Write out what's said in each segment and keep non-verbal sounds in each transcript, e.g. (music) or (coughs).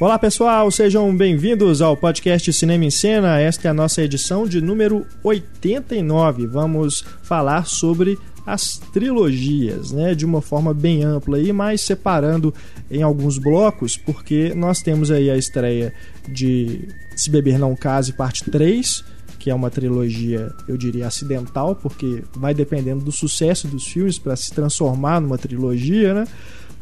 Olá pessoal, sejam bem-vindos ao podcast Cinema em Cena. Esta é a nossa edição de número 89. Vamos falar sobre as trilogias, né, de uma forma bem ampla aí, mas separando em alguns blocos, porque nós temos aí a estreia de Se Beber Não Case, parte 3, que é uma trilogia, eu diria, acidental, porque vai dependendo do sucesso dos filmes para se transformar numa trilogia, né?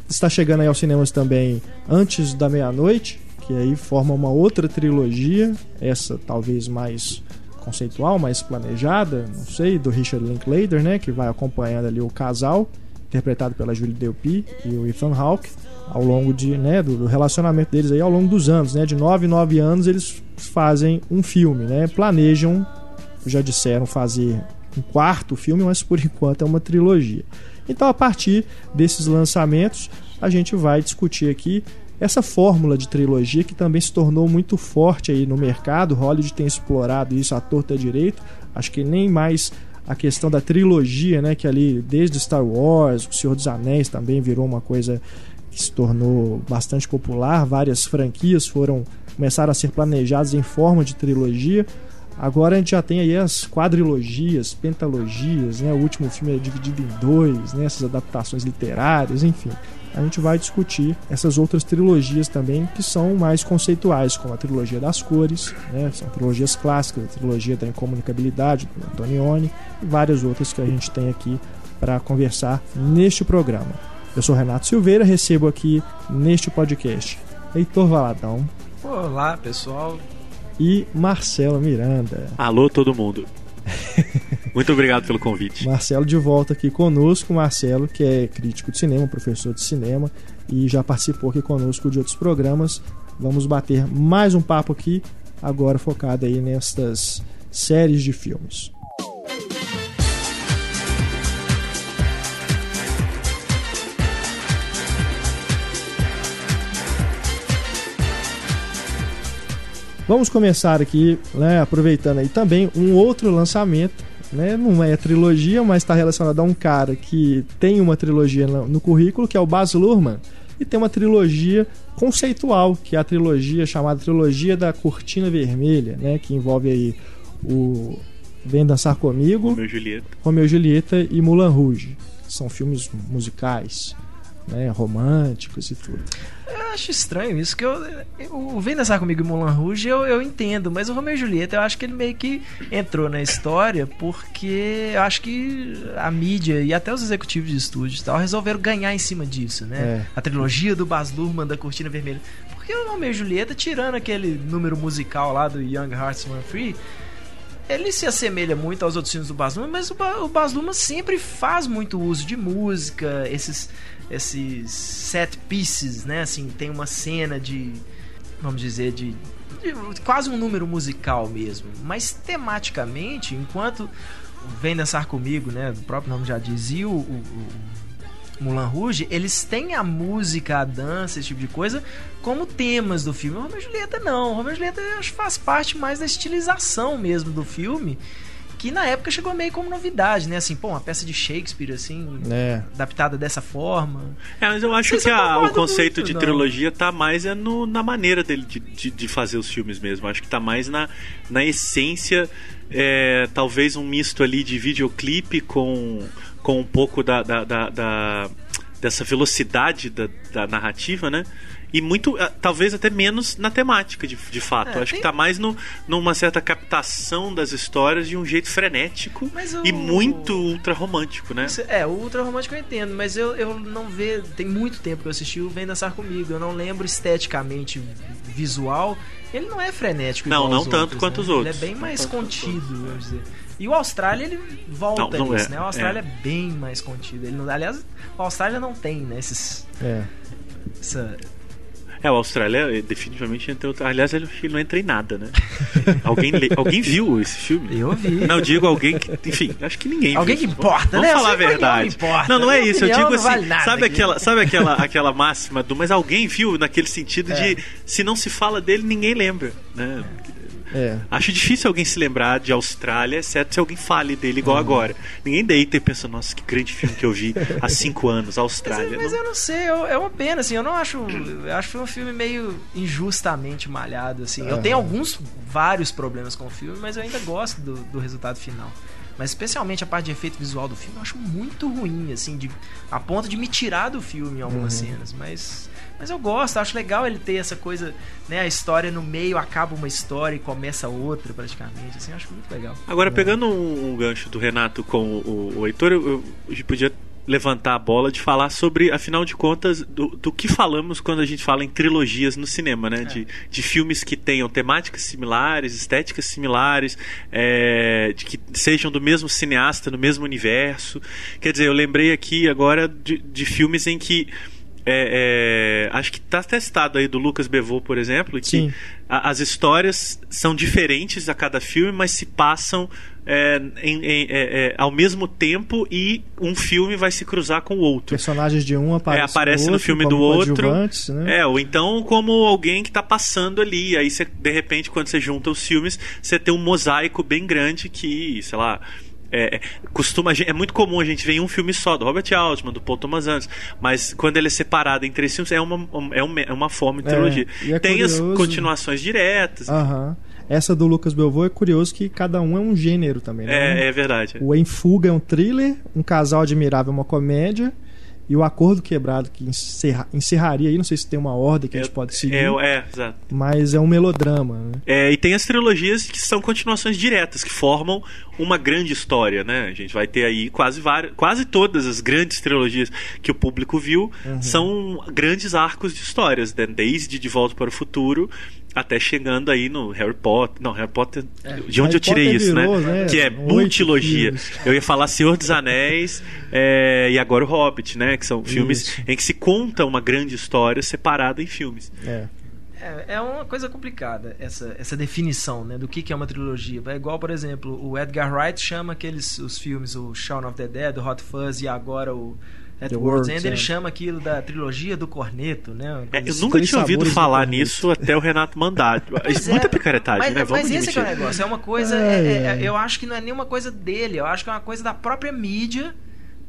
Está chegando aí aos cinemas também Antes da Meia-Noite, que aí forma uma outra trilogia, essa talvez mais conceitual, mais planejada, não sei, do Richard Linklater, né, que vai acompanhando ali o casal, interpretado pela Julie Delpy e o Ethan Hawke, ao longo de, né, do, do relacionamento deles aí ao longo dos anos, né, de 9 em 9 anos eles fazem um filme, né, planejam, já disseram fazer um quarto filme, mas por (laughs) enquanto é uma trilogia. Então, a partir desses lançamentos, a gente vai discutir aqui essa fórmula de trilogia que também se tornou muito forte aí no mercado. Hollywood tem explorado isso à torta direito. Acho que nem mais a questão da trilogia, né, que ali desde Star Wars, O Senhor dos Anéis também virou uma coisa que se tornou bastante popular. Várias franquias foram começaram a ser planejadas em forma de trilogia. Agora a gente já tem aí as quadrilogias, pentalogias, né? O último filme é dividido em dois, né? Essas adaptações literárias, enfim. A gente vai discutir essas outras trilogias também que são mais conceituais, como a trilogia das cores, né? São trilogias clássicas, a trilogia da incomunicabilidade do Antonioni e várias outras que a gente tem aqui para conversar neste programa. Eu sou Renato Silveira, recebo aqui neste podcast Heitor Valadão. Olá, pessoal e Marcelo Miranda. Alô, todo mundo. (laughs) Muito obrigado pelo convite. Marcelo de volta aqui conosco. Marcelo, que é crítico de cinema, professor de cinema e já participou aqui conosco de outros programas. Vamos bater mais um papo aqui, agora focado aí nestas séries de filmes. Vamos começar aqui, né, aproveitando aí também um outro lançamento, né, não é trilogia, mas está relacionado a um cara que tem uma trilogia no, currículo, que é o Baz Luhrmann, e tem uma trilogia conceitual, que é a trilogia chamada Trilogia da Cortina Vermelha, né, que envolve aí o Vem Dançar Comigo, Romeu e Julieta, Romeu e Julieta e Moulin Rouge. São filmes musicais né, românticos e tudo. Eu acho estranho isso, que eu, o Vem Dançar Comigo e Moulin Rouge eu, eu entendo, mas o Romeo e Julieta eu acho que ele meio que entrou na história porque eu acho que a mídia e até os executivos de estúdio e tal resolveram ganhar em cima disso, né? É. A trilogia do Baz Luhrmann da Cortina Vermelha. Porque o Romeo e Julieta, tirando aquele número musical lá do Young Hearts Run Free, ele se assemelha muito aos outros filmes do Baz Luhrmann, mas o, ba o Baz Luhrmann sempre faz muito uso de música, esses esses set pieces, né? Assim, tem uma cena de, vamos dizer, de, de quase um número musical mesmo. Mas tematicamente, enquanto Vem Dançar Comigo, né? O próprio nome já dizia, o, o, o Mulan Rouge, eles têm a música, a dança, esse tipo de coisa, como temas do filme. O Romeo e Julieta não. O Romeo e Julieta acho faz parte mais da estilização mesmo do filme que na época chegou meio como novidade, né? Assim, pô, uma peça de Shakespeare, assim, é. adaptada dessa forma. É, mas eu acho que a, o conceito muito, de não. trilogia tá mais é no, na maneira dele de, de, de, fazer os filmes mesmo. Acho que tá mais na, na essência, é, talvez um misto ali de videoclipe com, com um pouco da, da, da, da dessa velocidade da, da narrativa, né? E muito, eh, talvez até menos na temática, de, de fato. É, Acho tem... que tá mais no, numa certa captação das histórias de um jeito frenético o... e muito ultra romântico, né? É, o ultra romântico eu entendo, mas eu, eu não vejo. Tem muito tempo que eu assisti o Vem Dançar Comigo. Eu não lembro esteticamente, visual. Ele não é frenético. Não, não tanto outros, quanto né? os outros. Ele é bem mais contido, vamos dizer. E o Austrália, ele volta não, não nisso, é. né? O Austrália é. é. bem mais contido. Ele não, aliás, o Austrália não tem, né? Esses, é. Essa, é, o Austrália eh, definitivamente entrou. Aliás, ele não entra em nada, né? (laughs) alguém, alguém viu esse filme? Eu vi. Não, digo alguém que. Enfim, acho que ninguém alguém viu. Alguém que importa, Vamos né? falar a verdade. Importa. Não, não é isso. Eu digo assim. Vale sabe aquela, sabe aquela, aquela máxima do. Mas alguém viu naquele sentido é. de se não se fala dele, ninguém lembra, né? É. Acho difícil alguém se lembrar de Austrália, exceto se alguém fale dele igual uhum. agora. Ninguém deita e pensa, nossa, que grande filme que eu vi há cinco anos, Austrália. Mas, mas não... eu não sei, eu, é uma pena, assim, eu não acho. Eu acho que foi um filme meio injustamente malhado, assim. Eu tenho alguns, vários problemas com o filme, mas eu ainda gosto do, do resultado final. Mas especialmente a parte de efeito visual do filme eu acho muito ruim, assim, de, a ponto de me tirar do filme em algumas uhum. cenas. Mas, mas eu gosto, acho legal ele ter essa coisa, né? A história no meio acaba uma história e começa outra, praticamente. Assim, acho muito legal. Agora, pegando um, um gancho do Renato com o, o Heitor, eu, eu, eu podia levantar a bola de falar sobre, afinal de contas, do, do que falamos quando a gente fala em trilogias no cinema, né? É. De, de filmes que tenham temáticas similares, estéticas similares, é, de que sejam do mesmo cineasta, no mesmo universo. Quer dizer, eu lembrei aqui agora de, de filmes em que é, é, acho que está testado aí do Lucas Bevô, por exemplo, que a, as histórias são diferentes a cada filme, mas se passam é, em, em, é, é, ao mesmo tempo e um filme vai se cruzar com o outro. Personagens de um aparecem, é, aparece no, outro, no filme do outro. Né? É, ou então como alguém que está passando ali. Aí você, de repente, quando você junta os filmes, você tem um mosaico bem grande que, sei lá é, é, costuma é muito comum a gente ver um filme só do Robert Altman, do Paul Thomas Anderson, mas quando ele é separado em três filmes é uma, é uma, é uma forma de é, trilogia. É, Tem curioso... as continuações diretas. Aham. Essa do Lucas Belvaux é curioso que cada um é um gênero também, né? É, é verdade. O Em Fuga é um thriller, Um Casal Admirável é uma comédia, e o acordo quebrado que encerra, encerraria aí, não sei se tem uma ordem que é, a gente pode seguir. É, é, exato. Mas é um melodrama. Né? É, e tem as trilogias que são continuações diretas, que formam uma grande história, né? A gente vai ter aí quase várias, quase todas as grandes trilogias que o público viu uhum. são grandes arcos de histórias, né? desde De Volta para o Futuro até chegando aí no Harry Potter. Não, Harry Potter. É, de onde Harry eu tirei Potter isso, né? virou, né? Que é multilogia. Eu ia falar Senhor dos Anéis é, e agora o Hobbit, né? Que são filmes isso. em que se conta uma grande história separada em filmes. É. É, é uma coisa complicada essa, essa definição né, do que, que é uma trilogia. É igual, por exemplo, o Edgar Wright chama aqueles os filmes, o Shaun of the Dead, o Hot Fuzz e agora o At The World's End, ele é. chama aquilo da trilogia do corneto, né? É, eu nunca tinha ouvido falar nisso até o Renato mandar. (laughs) É muita picaretagem, mas, né? Vamos mas esse é, o negócio. É uma coisa. É, é, eu acho que não é nenhuma coisa dele. Eu acho que é uma coisa da própria mídia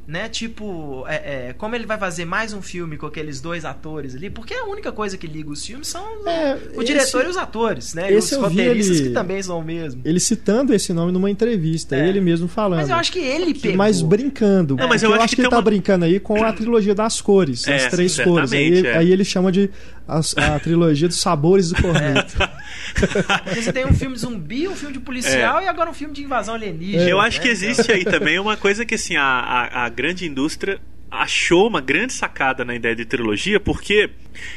né? Tipo, é, é, como ele vai fazer mais um filme com aqueles dois atores ali? Porque a única coisa que liga os filmes são é, o diretor esse, e os atores, né? Esse e os roteiristas ele, que também são o mesmo. Ele citando esse nome numa entrevista, é. ele mesmo falando. Mas eu acho que ele pegou. Mas brincando. Não, mas eu, eu acho, acho, que, ele tá uma... brincando aí com a trilogia das cores, as é, três cores. Aí, é. aí ele chama de a, a trilogia dos sabores do corneto. Porque (laughs) você tem um filme de zumbi, um filme de policial é. e agora um filme de invasão alienígena. Eu acho né? que existe aí também uma coisa que assim, a, a, a grande indústria achou uma grande sacada na ideia de trilogia porque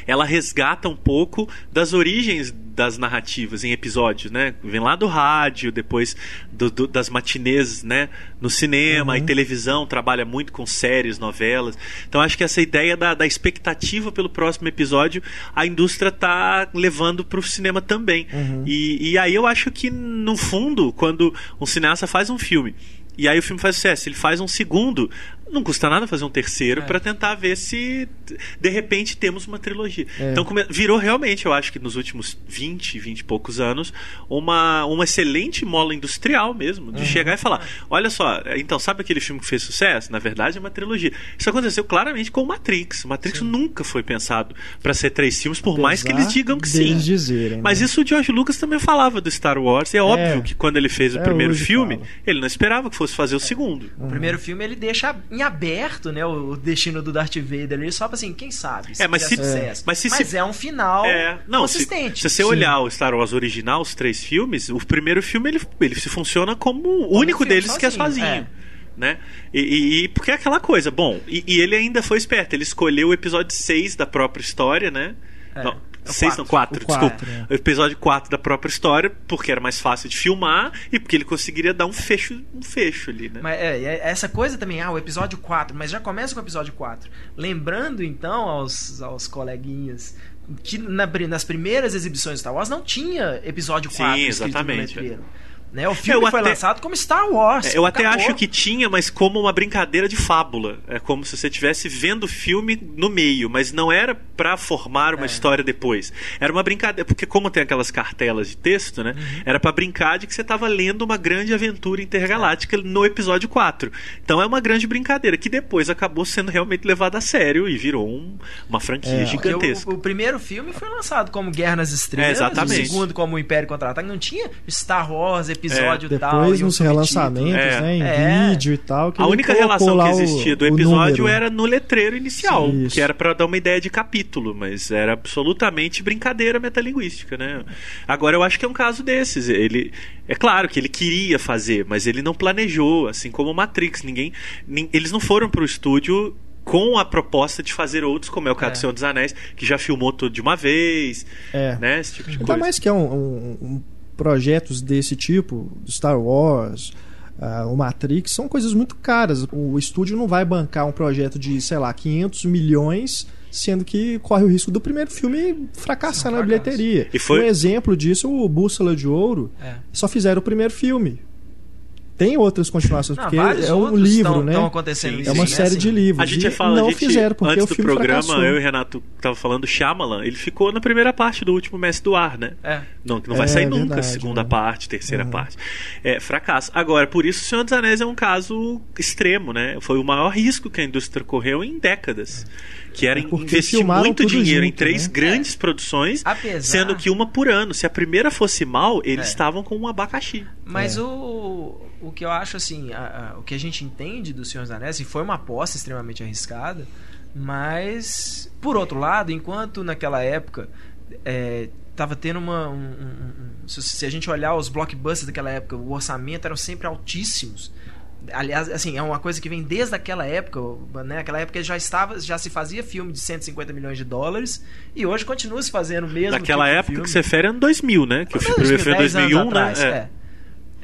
ela resgata um pouco das origens das narrativas em episódios, né? Vem lá do rádio, depois do, do, das matinês, né? No cinema uhum. e televisão, trabalha muito com séries, novelas. Então acho que essa ideia da, da expectativa pelo próximo episódio, a indústria está levando para o cinema também. Uhum. E, e aí eu acho que, no fundo, quando um cineasta faz um filme e aí o filme faz sucesso. Ele faz um segundo, não custa nada fazer um terceiro é. para tentar ver se de repente temos uma trilogia. É. Então virou realmente, eu acho que nos últimos 20, 20 e poucos anos, uma, uma excelente mola industrial mesmo, de uhum. chegar e falar: olha só, então sabe aquele filme que fez sucesso? Na verdade é uma trilogia. Isso aconteceu claramente com o Matrix. O Matrix sim. nunca foi pensado para ser três filmes, por Apesar mais que eles digam que sim. Dizerem, Mas né? isso o George Lucas também falava do Star Wars. E é, é. óbvio que quando ele fez o é, primeiro filme, fala. ele não esperava que fosse fazer o segundo. O primeiro filme ele deixa em aberto, né, o destino do Darth Vader ali, só pra assim, quem sabe, se é, mas, se, sucesso. mas, se, mas se, é um final é, não, consistente. Se, se você Sim. olhar o Star Wars original, os três filmes, o primeiro filme ele, ele se funciona como o único deles sozinho, que é sozinho. É. Né? E, e, e, porque é aquela coisa, bom, e, e, ele ainda foi esperto, ele escolheu o episódio 6 da própria história, né? É. Não, é seis, não, quatro, desculpa. É. O episódio 4 da própria história, porque era mais fácil de filmar e porque ele conseguiria dar um fecho, um fecho ali, né? Mas é, é essa coisa também, ah, o episódio 4, mas já começa com o episódio 4. Lembrando então aos, aos coleguinhas que na, nas primeiras exibições de Star Wars não tinha episódio 4 Sim, exatamente. Né? O filme foi até... lançado como Star Wars. É, eu até acabou. acho que tinha, mas como uma brincadeira de fábula. É como se você estivesse vendo o filme no meio, mas não era para formar uma é. história depois. Era uma brincadeira, porque como tem aquelas cartelas de texto, né? Uhum. Era para brincar de que você estava lendo uma grande aventura intergaláctica no episódio 4. Então é uma grande brincadeira que depois acabou sendo realmente levada a sério e virou um, uma franquia é. gigantesca. O, o, primeiro filme foi lançado como Guerra nas Estrelas, é, exatamente. o segundo como o Império Contra-Ataque, não tinha Star Wars, episódio é. tal. Depois nos relançamentos, é. né, em é. vídeo e tal. a única relação que existia do episódio era no letreiro inicial, Sim, que era para dar uma ideia de capítulo, mas era absolutamente brincadeira metalinguística, né? Agora eu acho que é um caso desses. Ele é claro que ele queria fazer, mas ele não planejou, assim como Matrix. Ninguém, eles não foram para o estúdio com a proposta de fazer outros, como é o caso é. do Senhor dos Anéis, que já filmou tudo de uma vez, é. né? Esse tipo de Ainda coisa. mais que é um, um, um projetos desse tipo, Star Wars, uh, o Matrix, são coisas muito caras. O estúdio não vai bancar um projeto de, sei lá, 500 milhões sendo que corre o risco do primeiro filme fracassar na bilheteria. E foi... Um exemplo disso, o Bússola de Ouro, é. só fizeram o primeiro filme tem outras continuações, não, porque é um livro, tão, né? Tão acontecendo é uma série assim. de livros. A gente fala, não a gente, fizeram, porque antes o filme do programa, fracassou. eu e o Renato tava falando Shyamalan, ele ficou na primeira parte do último Mestre do Ar, né? É. Não, não vai é, sair nunca verdade, segunda né? parte, terceira uhum. parte. É, fracasso. Agora, por isso o Senhor dos Anéis é um caso extremo, né? Foi o maior risco que a indústria correu em décadas. Que era é investir muito dinheiro junto, em três né? grandes produções, Apesar... sendo que uma por ano. Se a primeira fosse mal, eles é. estavam com um abacaxi. Mas o o que eu acho assim, a, a, o que a gente entende do Senhor dos Anéis, e foi uma aposta extremamente arriscada, mas por outro lado, enquanto naquela época é, tava tendo uma um, um, um, se a gente olhar os blockbusters daquela época, o orçamento eram sempre altíssimos. Aliás, assim, é uma coisa que vem desde aquela época, né? Aquela época já estava, já se fazia filme de 150 milhões de dólares e hoje continua se fazendo mesmo. Naquela tipo época que você fere em 2000, né? Que o primeiro filme foi em 2001, atrás, né? É.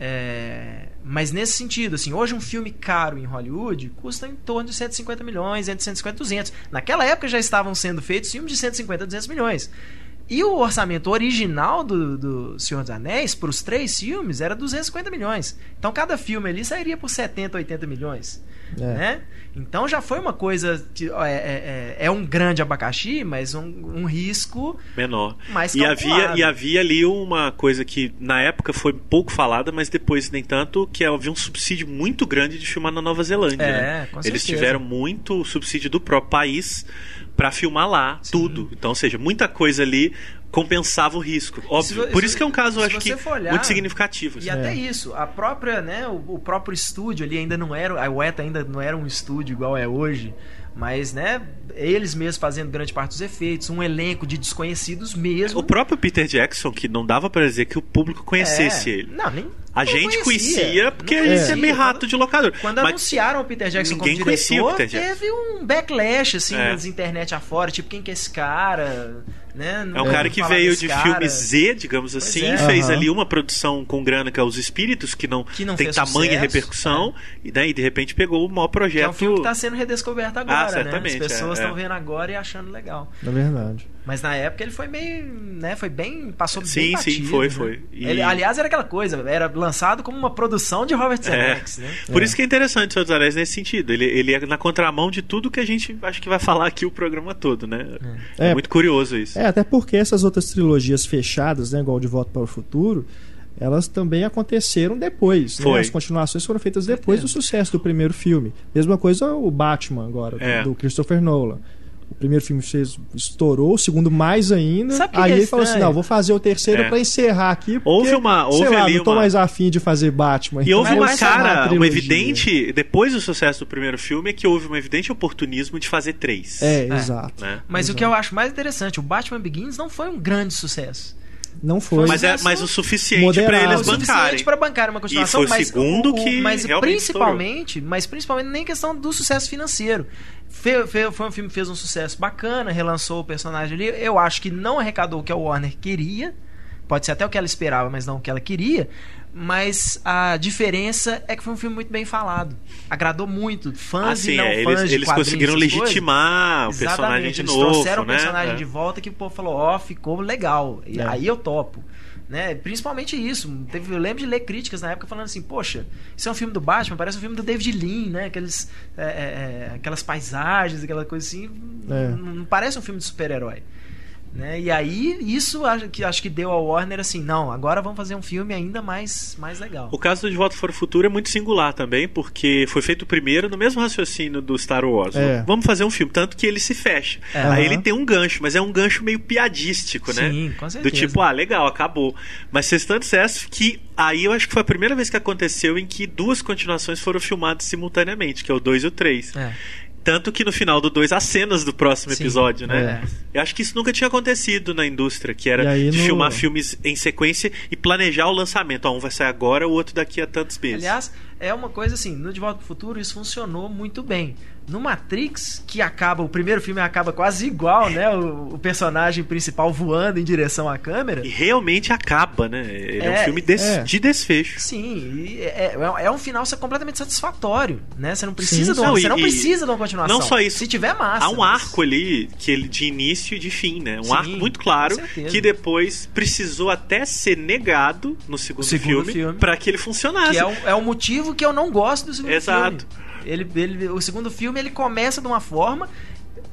É, mas nesse sentido, assim, hoje um filme caro em Hollywood custa em torno de 150 milhões, entre 150 e 200. Naquela época já estavam sendo feitos filmes de 150 a 200 milhões. E o orçamento original do, do Senhor dos Anéis, para os três filmes, era 250 milhões. Então cada filme ali sairia por 70, 80 milhões. É. Né? Então já foi uma coisa. De, é, é, é, é, um grande abacaxi, mas um, um risco menor. Mais e havia E havia ali uma coisa que na época foi pouco falada, mas depois nem tanto, que havia um subsídio muito grande de filmar na Nova Zelândia. É, né? Eles tiveram muito subsídio do próprio país para filmar lá Sim. tudo. Então, ou seja, muita coisa ali compensava o risco. Óbvio. Se, Por isso que é um caso, eu acho que olhar, muito significativo. Assim. E até isso, a própria, né, o, o, próprio estúdio ali ainda não era, a UETA ainda não era um estúdio igual é hoje. Mas, né, eles mesmos fazendo grande parte dos efeitos, um elenco de desconhecidos mesmo. O próprio Peter Jackson, que não dava para dizer que o público conhecesse é, ele. Não, nem. A gente conhecia, conhecia porque a gente é meio rato de locador. Quando Mas anunciaram o Peter Jackson como diretor, teve um backlash, assim, é. nas internet afora. Tipo, quem que é esse cara? Né? é um cara que veio de cara. filme Z, digamos pois assim, é. fez uhum. ali uma produção com grana que é Os Espíritos, que não, que não tem tamanha sucesso, repercussão, é. e, daí de repente pegou o maior projeto. Que é um filme que está sendo redescoberto agora, ah, né? As pessoas estão é, é. vendo agora e achando legal. É verdade. Mas na época ele foi meio, né, foi bem, passou sim, bem batido. Sim, foi, né? foi. E... Ele, aliás, era aquela coisa, era lançado como uma produção de Robert Zemeckis, né? Por isso que é interessante o Senhor dos Anéis nesse sentido. Ele, ele é na contramão de tudo que a gente acho que vai falar aqui o programa todo, né? É, muito curioso isso. É, até porque essas outras trilogias fechadas, né, igual De Volta para o Futuro, elas também aconteceram depois. Né? As continuações foram feitas depois do sucesso do primeiro filme. Mesma coisa o Batman agora, é. do Christopher Nolan. O primeiro filme fez, estourou, o segundo mais ainda. Sabe aí é ele falou assim: não, vou fazer o terceiro é. para encerrar aqui. Porque, houve uma. Houve sei lá, ali não tô uma... mais afim de fazer Batman. E houve uma cara, uma evidente, depois do sucesso do primeiro filme, é que houve um evidente oportunismo de fazer três. É, é. exato. Né? Mas exato. o que eu acho mais interessante, o Batman Begins não foi um grande sucesso. Não foi. Mas, é, mas o suficiente para eles bancarem. O suficiente para bancar uma continuação. E foi o segundo mas, que mas principalmente, mas principalmente nem questão do sucesso financeiro. Foi, um filme que fez um sucesso bacana, relançou o personagem ali. Eu acho que não arrecadou o que a Warner queria. Pode ser até o que ela esperava, mas não o que ela queria. Mas a diferença é que foi um filme muito bem falado. Agradou muito. Fãs ah, e não é, fãs eles, eles conseguiram legitimar o personagem Exatamente, de eles novo. trouxeram né? o personagem é. de volta que o povo falou: Ó, oh, ficou legal. E é. aí eu topo. Né? Principalmente isso. Teve, eu lembro de ler críticas na época falando assim, poxa, isso é um filme do Batman, parece um filme do David Lean, né? Aqueles, é, é, é aquelas paisagens, aquela coisa assim. É. Não, não parece um filme de super-herói. Né? E aí, isso acho que, acho que deu ao Warner assim, não, agora vamos fazer um filme ainda mais, mais legal. O caso do De Volta para o Futuro é muito singular também, porque foi feito primeiro no mesmo raciocínio do Star Wars. É. Vamos fazer um filme, tanto que ele se fecha. É. Aí ele tem um gancho, mas é um gancho meio piadístico, né? Sim, com certeza. Do tipo, ah, legal, acabou. Mas fez tanto sucesso que aí eu acho que foi a primeira vez que aconteceu em que duas continuações foram filmadas simultaneamente, que é o 2 e o 3. É. Tanto que no final do 2 há cenas do próximo Sim, episódio, né? É. Eu acho que isso nunca tinha acontecido na indústria, que era de no... filmar filmes em sequência e planejar o lançamento. Ó, um vai sair agora, o outro daqui a tantos meses. Aliás, é uma coisa assim, no De Volta pro Futuro isso funcionou muito bem. No Matrix, que acaba, o primeiro filme acaba quase igual, né? O, o personagem principal voando em direção à câmera. E realmente acaba, né? Ele é, é um filme des, é. de desfecho. Sim, é, é, é, um final completamente satisfatório, né? Você não precisa, Sim, de, uma, não, você e, não precisa de uma continuação. Não só isso. Se tiver massa. Há um mas... arco ali que ele de início e de fim, né? Um Sim, arco muito claro que depois precisou até ser negado no segundo, segundo filme, filme. para que ele funcionasse. Que é, um, é o motivo que eu não gosto do segundo Exato. filme. Ele, ele, o segundo filme ele começa de uma forma,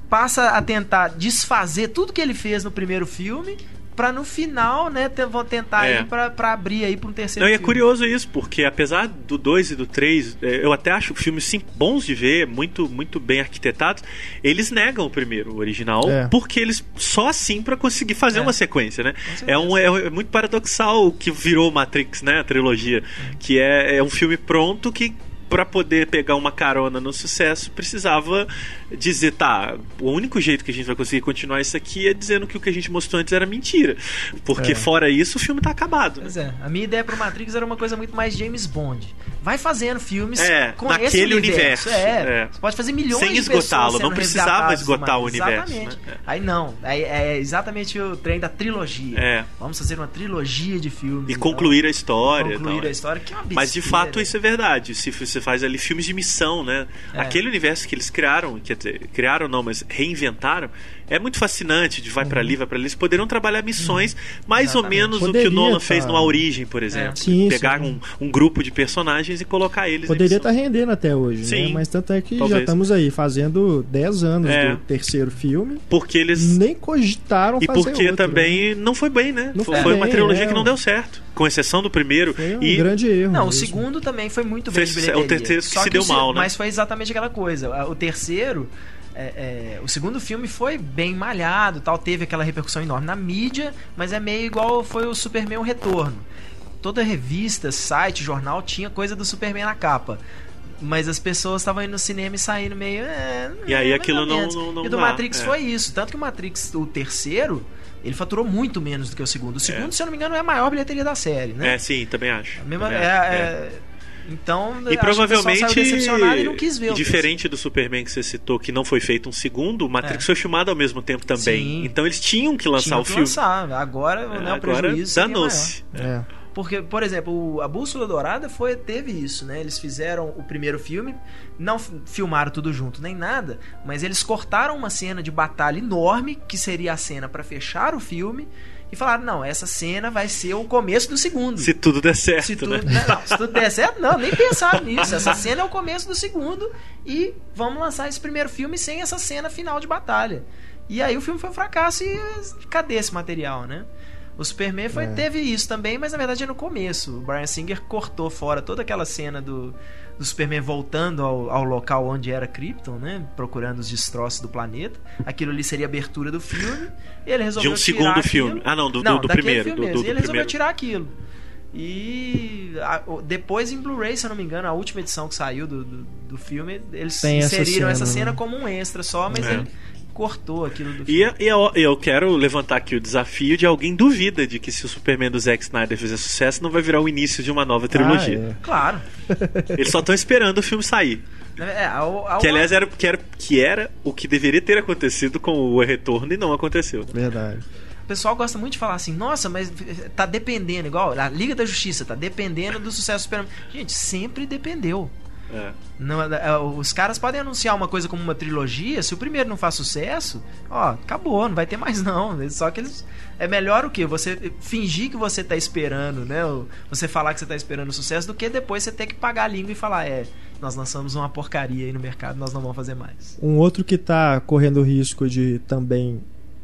passa a tentar desfazer tudo que ele fez no primeiro filme para no final, né, vão tentar é. ir para abrir aí para um terceiro Não, filme. E é curioso isso, porque apesar do 2 e do 3, é, eu até acho filmes sim bons de ver, muito muito bem arquitetados, eles negam o primeiro, o original, é. porque eles só assim para conseguir fazer é. uma sequência, né? É um é, é, muito paradoxal o que virou Matrix, né, a trilogia, que é, é um filme pronto que para poder pegar uma carona no sucesso, precisava dizer, tá, o único jeito que a gente vai conseguir continuar isso aqui é dizendo que o que a gente mostrou antes era mentira. Porque é. fora isso, o filme tá acabado. Né? Pois é. A minha ideia pro Matrix era uma coisa muito mais James Bond. Vai fazendo filmes é, com naquele esse universo. universo. É. é. Você pode fazer milhões Sem de esgotá-lo, não precisava esgotar o universo. Exatamente. Né? Aí não, aí é exatamente o trem da trilogia. É. Vamos fazer uma trilogia de filmes. E então. concluir a história. Concluir a história, que é uma besteira. Mas de fato isso é verdade. Se você faz ali filmes de missão, né? É. Aquele universo que eles criaram, quer dizer, criaram não, mas reinventaram, é muito fascinante de vai uhum. para ali, vai para ali. Eles poderiam trabalhar missões uhum. mais Exatamente. ou menos Poderia, o que o Nolan tá... fez no A Origem, por exemplo. É. Sim, Pegar sim. Um, um, grupo de personagens e colocar eles Poderia estar tá rendendo até hoje, né? sim, né? Mas tanto é que talvez. já estamos aí fazendo 10 anos é. do terceiro filme. Porque eles nem cogitaram e fazer E porque outro, também né? não foi bem, né? Não foi, foi bem, uma trilogia é, que não deu certo. Com exceção do primeiro. Foi um e... grande erro. Não, mesmo. o segundo também foi muito bem. Fez, é o terceiro que se deu mal, né? Mas foi exatamente aquela coisa. O terceiro é, é, o segundo filme foi bem malhado, tal, teve aquela repercussão enorme na mídia, mas é meio igual foi o Superman o Retorno. Toda revista, site, jornal tinha coisa do Superman na capa. Mas as pessoas estavam indo no cinema e saindo meio. É, e aí aquilo não, não, não. E do dá, Matrix é. foi isso. Tanto que o Matrix, o terceiro, ele faturou muito menos do que o segundo. O segundo, é. se eu não me engano, é a maior bilheteria da série, né? É, sim, também acho. Mesma, também é, acho. É, é. Então, e provavelmente e não quis ver diferente do Superman que você citou, que não foi feito um segundo, o Matrix é. foi filmado ao mesmo tempo também. Sim. Então eles tinham que lançar tinham o filme. Lançar. Agora, é, né, o agora prejuízo danou-se. É. Porque, por exemplo, a Bússola Dourada foi, teve isso, né? Eles fizeram o primeiro filme, não filmaram tudo junto nem nada, mas eles cortaram uma cena de batalha enorme, que seria a cena para fechar o filme, e falaram: não, essa cena vai ser o começo do segundo. Se tudo der certo. Se tudo, né? não, se tudo der certo, não, nem pensaram nisso. Essa cena é o começo do segundo e vamos lançar esse primeiro filme sem essa cena final de batalha. E aí o filme foi um fracasso e cadê esse material, né? O Superman foi, é. teve isso também, mas na verdade é no começo. O Brian Singer cortou fora toda aquela cena do, do Superman voltando ao, ao, local onde era Krypton, né? Procurando os destroços do planeta. Aquilo ali seria a abertura do filme. E ele resolveu De um segundo aquilo. filme. Ah, não, do, não, do, do primeiro. Do, do, e ele resolveu primeiro. tirar aquilo. E a, depois em Blu-ray, se eu não me engano, a última edição que saiu do, do, do filme, eles Tem inseriram essa cena, essa cena né? como um extra só, mas é. ele cortou aquilo do filme. E, e eu, eu, quero levantar aqui o desafio de alguém duvida de que se o Superman do Zack Snyder fizer sucesso, não vai virar o início de uma nova trilogia. Ah, é. Claro. (laughs) Eles só estão esperando o filme sair. É, ao, ao... Que aliás era, que, era, que era o que deveria ter acontecido com o retorno e não aconteceu. Verdade. O pessoal gosta muito de falar assim, nossa, mas tá dependendo, igual a Liga da Justiça, tá dependendo do sucesso do Superman. Gente, sempre dependeu. É. Não, é, os caras podem anunciar uma coisa como uma trilogia, se o primeiro não faz sucesso, ó, acabou, não vai ter mais não. Só que eles. É melhor o que? Você fingir que você tá esperando, né? Você falar que você tá esperando sucesso, do que depois você ter que pagar a língua e falar, é, nós lançamos uma porcaria aí no mercado, nós não vamos fazer mais. Um outro que tá correndo o risco de também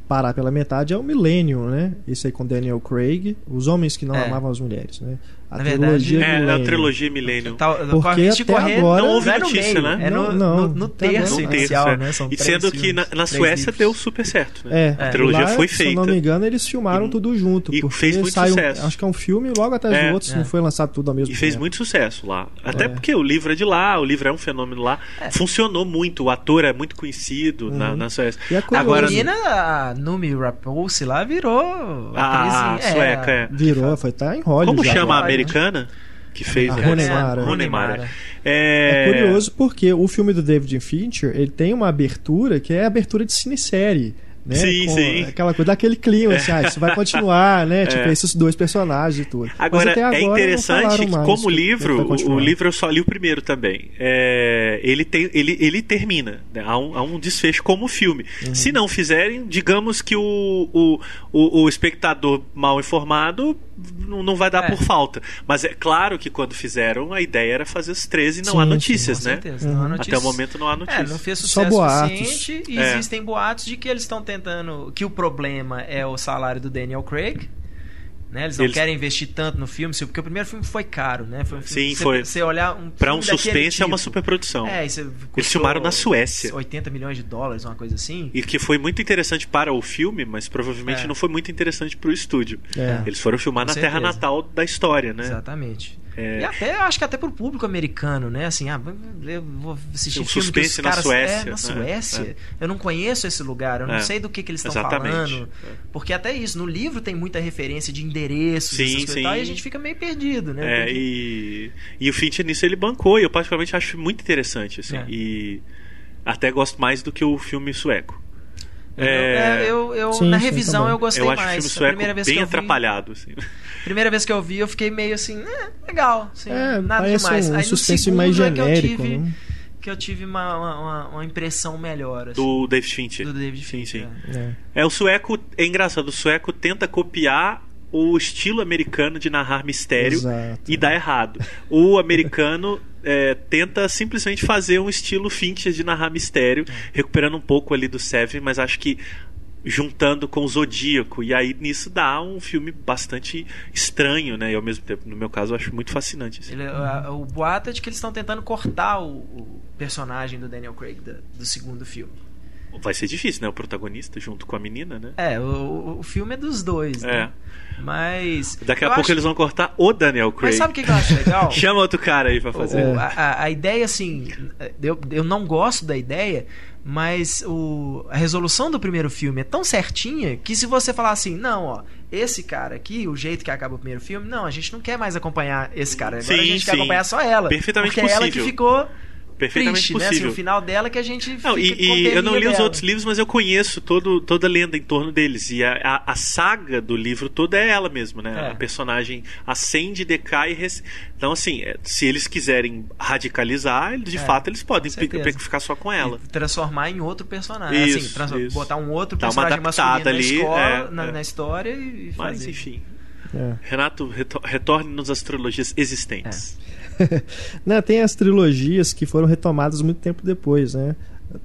parar pela metade é o Millennium, né? Esse aí com Daniel Craig, Os Homens que Não É. Amavam as Mulheres, né? A Na trilogia verdade, É, a Millennium. trilogia Millennium. Tá, Porque até correr, agora- Não houve é no notícia, meio, né? É no, Não, no, no terço. No terço, inicial, é. né? São E sendo que na, filmes, na Suécia livros. deu super certo, né? É, A trilogia lá, foi Se eu não feita. me engano, eles filmaram E- tudo junto. e porque fez muito saiu, sucesso. Acho que é um filme logo atrás É. do outro, se É. não foi lançado tudo ao mesmo E tempo. fez muito sucesso lá. Até É. porque o livro é de lá, o livro é um fenômeno lá. Funcionou muito, o ator é muito conhecido na, Uhum. na Suécia. E é curioso. Agora, A menina, a Numi Rapace lá, virou. a atriz, sueca, é. Virou, foi tá em Hollywood. Como chama a? Americana? Que fez A o- Rooney Mara. Rooney Mara. Mara. É curioso porque o filme do David Fincher, ele tem uma abertura que é a abertura de cinesérie. Né? Sim, Com sim. Aquela coisa, daquele clima, assim, ah, isso vai continuar, né? (laughs) Tipo, esses dois personagens e tudo. Agora, Mas até agora é interessante que, como livro, o, livro eu só li o primeiro também. É, ele, tem, ele, ele termina. né? Há, um, há um desfecho como filme. Uhum. Se não fizerem, digamos que o, o, o, o espectador mal informado não, vai dar É. por falta. Mas é claro que quando fizeram, a ideia era fazer os 13 e não Sim, há sim, notícias, Com né? certeza, não há Uhum. notícia. Até o momento não há É, notícias. não fez Só sucesso boatos. suficiente e É. existem boatos de que eles estão tentando. que o problema é o salário do Daniel Craig. Né? Eles não Eles- querem investir tanto no filme, porque o primeiro filme foi caro, né? Foi um filme, Sim, você, foi. Você olhar um Pra um suspense é uma tipo, superprodução. É, isso Eles custou filmaram na Suécia. 80 milhões de dólares, uma coisa assim. E que foi muito interessante para o filme, mas provavelmente É. não foi muito interessante para o estúdio. É. Eles foram filmar Com na terra certeza. natal da história, né? Exatamente. É. E até, eu acho que até pro público americano, né? Assim, ah, eu vou assistir Um filme que os suspense na caras... Suécia, É, na né? Suécia. Eu não conheço esse lugar, eu não É. sei do que, que eles estão falando. É. Porque até isso, no livro tem muita referência de endereços, Sim, essas coisas sim. e tal, e a gente fica meio perdido, né? É, que- e, e o Fincher nisso ele bancou, e eu particularmente acho muito interessante, assim. É. E até gosto mais do que o filme sueco. Eu, É, é, eu, eu- Sim, na revisão eu gostei eu acho o mais. filme A sueco primeira vez bem que eu vi, atrapalhado, assim. Primeira vez que eu vi, eu fiquei meio assim, é, legal, assim, É, nada demais. um Aí no suspense segundo mais é que eu genérico, tive, né? que eu tive uma, uma, uma impressão melhor, assim, Do David Fincher. do David Sim, Fincher. sim. é. É. É, o sueco, é engraçado, o sueco tenta copiar o estilo americano de narrar mistério Exato. e dá errado. O americano é, tenta simplesmente fazer um estilo Fincher de narrar mistério, recuperando um pouco ali do Seven, mas acho que juntando com o Zodíaco e aí nisso dá um filme bastante estranho, né? E ao mesmo tempo, no meu caso, eu acho muito fascinante. assim. Ele- a- o boato é de que eles estão tentando cortar o, o personagem do Daniel Craig da- do segundo filme. Vai ser difícil, né? O protagonista junto com a menina, né? É, o, o filme é dos dois, É. né? Mas. Daqui a pouco acho- eles vão cortar o Daniel Craig. Mas sabe o que, eu acho legal? (laughs) Chama outro cara aí pra fazer. O- a, a- a ideia, assim, eu, eu não gosto da ideia, mas o, a resolução do primeiro filme é tão certinha que se você falar assim, não, ó, esse cara aqui, o jeito que acaba o primeiro filme, não, a gente não quer mais acompanhar esse cara, agora a Sim, gente quer sim. acompanhar só ela. Perfeitamente porque é ela que possível. ficou Perfeitamente triste, né? Assim, possível. o final dela que a gente Não, fica e, e eu não li peninha os dela. outros livros, mas eu conheço todo, toda a lenda em torno deles. E a, a, a saga do livro toda é ela mesmo, né? É. A personagem acende, decai e. Res... Então, assim, é, se eles quiserem radicalizar, de É, fato eles podem ficar só com ela. E transformar em outro personagem. Isso, assim, isso. botar um outro uma personagem adaptada masculino na, ali, escola, é, na, é. na história e e Mas, fazer. enfim. É. Renato, reto- retorne-nos às trilogias existentes. (laughs) Né, tem as trilogias que foram retomadas muito tempo depois, né?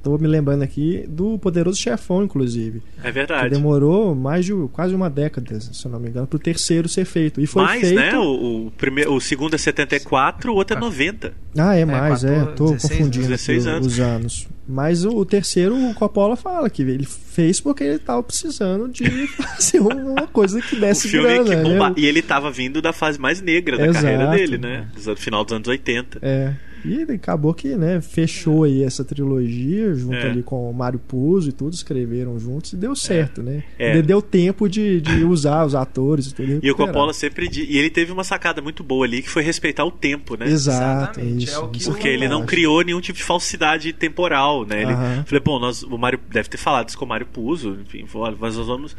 Tô me lembrando aqui do Poderoso Chefão, inclusive. É, Que verdade. demorou mais de quase uma década, se eu não me engano, pro terceiro ser feito. E foi Mais, feito. né? O, o, primeiro, o segundo é 74, o outro é 90. Ah, é mais, é. 14, Tô 16, confundindo 16 aqui anos. os anos. Mas o, o terceiro, o Coppola fala que ele fez porque ele tava precisando de (laughs) fazer uma coisa que desse filme grana, que bomba... né? E ele tava vindo da fase mais negra da Exato. carreira dele, né? Do final dos anos 80. É. E acabou que, né, fechou aí essa trilogia junto É. ali com o Mário Puzo e tudo, escreveram juntos e deu certo, né? É. Ainda Deu tempo de, de (coughs) usar os atores e tudo. E o. Coppola sempre. di- E ele teve uma sacada muito boa ali, que foi respeitar o tempo, né? Exato, Exatamente, isso, é o que isso Porque ele não criou nenhum tipo de falsidade temporal, né? Ele Aham. falei, bom, nós, o Mário deve ter falado isso com o Mário Puzo, enfim, falou, nós vamos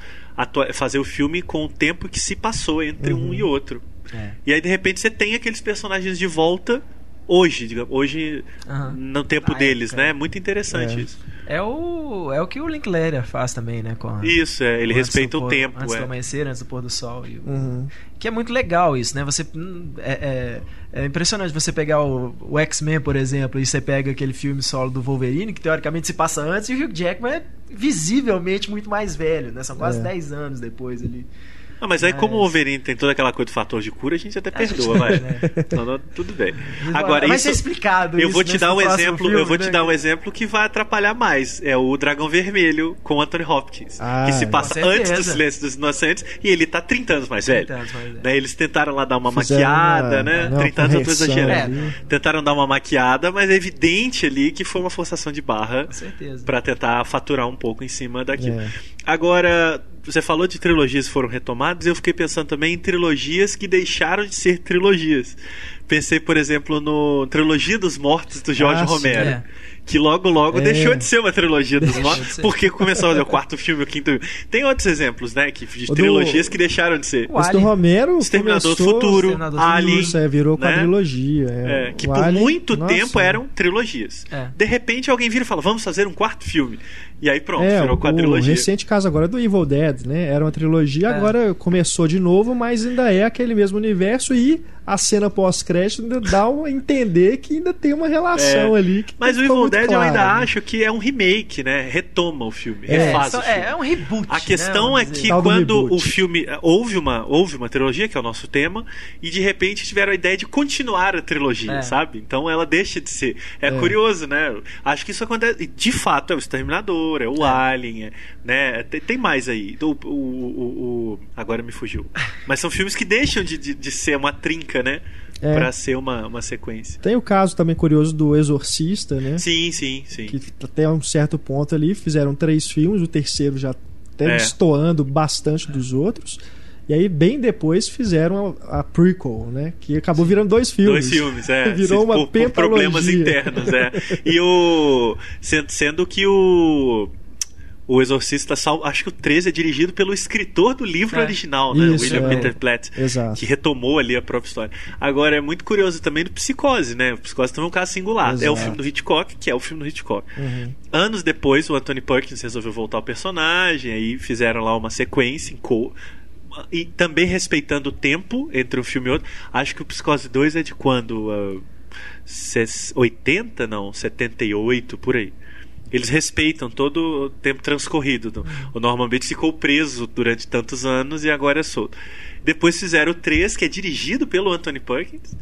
fazer o filme com o tempo que se passou entre Uhum. um e outro. É. E aí, de repente, você tem aqueles personagens de volta hoje, digamos, hoje uhum. no tempo Na deles, época. né? Muito interessante é. isso. É o, é o que o Linklater faz também, né? Com a, isso, é, ele respeita o pôr, tempo. Antes é. do amanhecer, antes do pôr do sol. E, uhum. Que é muito legal isso, né? Você, hum, é, é, é impressionante você pegar o, o X-Men, por exemplo, e você pega aquele filme solo do Wolverine, que teoricamente se passa antes, e o Hugh Jackman é visivelmente muito mais velho, né? São quase é. 10 anos depois ali. Ah, mas aí, mas... como o Wolverine tem toda aquela coisa do fator de cura, a gente até perdoa, vai. Né? (laughs) Não, não, tudo bem. Agora, vai isso, ser explicado. Eu vou te dar um exemplo. Filme, eu vou né? te dar um exemplo que vai atrapalhar mais. É o Dragão Vermelho com Anthony Hopkins, ah, que se passa antes do Silêncio dos Inocentes e ele tá 30 anos mais velho. Anos mais velho. Né? Eles tentaram lá dar uma Fizeram maquiada, uma, né? Não, 30 anos eu tô exagerando. É. Tentaram dar uma maquiada, mas é evidente ali que foi uma forçação de barra para tentar faturar um pouco em cima daquilo. É. Agora, você falou de trilogias que foram retomadas, eu fiquei pensando também em trilogias que deixaram de ser trilogias. Pensei, por exemplo, no Trilogia dos Mortos do Jorge ah, Romero. É que logo logo é. deixou de ser uma trilogia dos mortos, porque começou a fazer o quarto filme, o quinto. Tem outros exemplos, né, que de o trilogias do... que deixaram de ser. O do Romero, Exterminador do Futuro, Exterminador Alien, isso, é, virou né? quadrilogia. É. É, que o por Alien, muito nossa. tempo eram trilogias. É. De repente alguém vira e fala, vamos fazer um quarto filme. E aí pronto, é, virou quadrilogia. O recente caso agora é do Evil Dead, né? Era uma trilogia, agora começou de novo, mas ainda é aquele mesmo universo e a cena pós-crédito ainda dá a entender que ainda tem uma relação ali. mas o Evil Dead claro. eu ainda acho que é um remake, né? Retoma o filme, é, refaz o filme. É, é um reboot. A questão né, é que quando o filme. Houve uma, houve uma trilogia, que é o nosso tema, e de repente tiveram a ideia de continuar a trilogia, é. sabe? Então ela deixa de ser. É, é, curioso, né? Acho que isso acontece. De fato, é o Exterminador, é o é. Alien, é, né? Tem, tem, mais aí. O, o, o, o, agora me fugiu. Mas são filmes que deixam de, de, de ser uma trinca, né? É. para ser uma, uma sequência. Tem o caso também curioso do Exorcista, né? Sim, sim, sim. Que até um certo ponto ali fizeram três filmes, o terceiro já até é. destoando bastante dos outros. E aí, bem depois, fizeram a, a, prequel, né? Que acabou virando dois filmes. Dois filmes, é. (laughs) Virou uma por, por problemas internos, é. E o... Sendo, sendo que o o Exorcista, acho que o 13 é dirigido pelo escritor do livro é. original, né? Isso, William é. Peter Platt, Exato. que retomou ali a própria história. Agora é muito curioso também do Psicose, né? O Psicose também é um caso singular. Exato. É o filme do Hitchcock, que é o filme do Hitchcock. Uhum. Anos depois, o Anthony Perkins resolveu voltar ao personagem, aí fizeram lá uma sequência em co e também respeitando o tempo entre um filme e outro. Acho que o Psicose 2 é de quando? Uh, 80? Não, 78, por aí. Eles respeitam todo o tempo transcorrido. O Norman Bates ficou preso durante tantos anos e agora é solto. Depois fizeram o 3, que é dirigido pelo Anthony Perkins.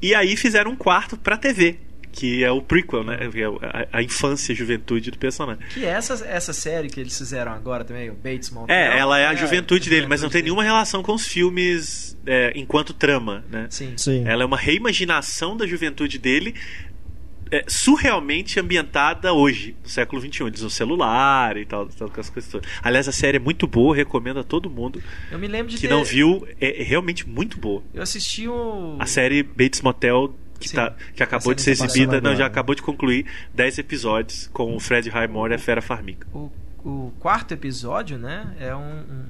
E aí fizeram um quarto pra TV, que é o prequel, né? É a, a, infância e juventude do personagem. Que é essa, essa série que eles fizeram agora também, o Bates Motel. É, ela é a é, juventude dele, mas não tem nenhuma relação com os filmes é, enquanto trama, né? Sim. Sim. Ela é uma reimaginação da juventude dele é, surrealmente ambientada hoje, no século XXI. Eles usam celular e tal, tal as coisas todas. Aliás, a série é muito boa, recomendo a todo mundo. Eu me lembro de que ter... não viu, é, é, realmente muito boa. Eu assisti o. A série Bates Motel. Que, tá, que acabou de ser exibida, não, já acabou de concluir 10 episódios com o Fred Highmore e a Fera Farmica. O, o quarto episódio, né? É um, um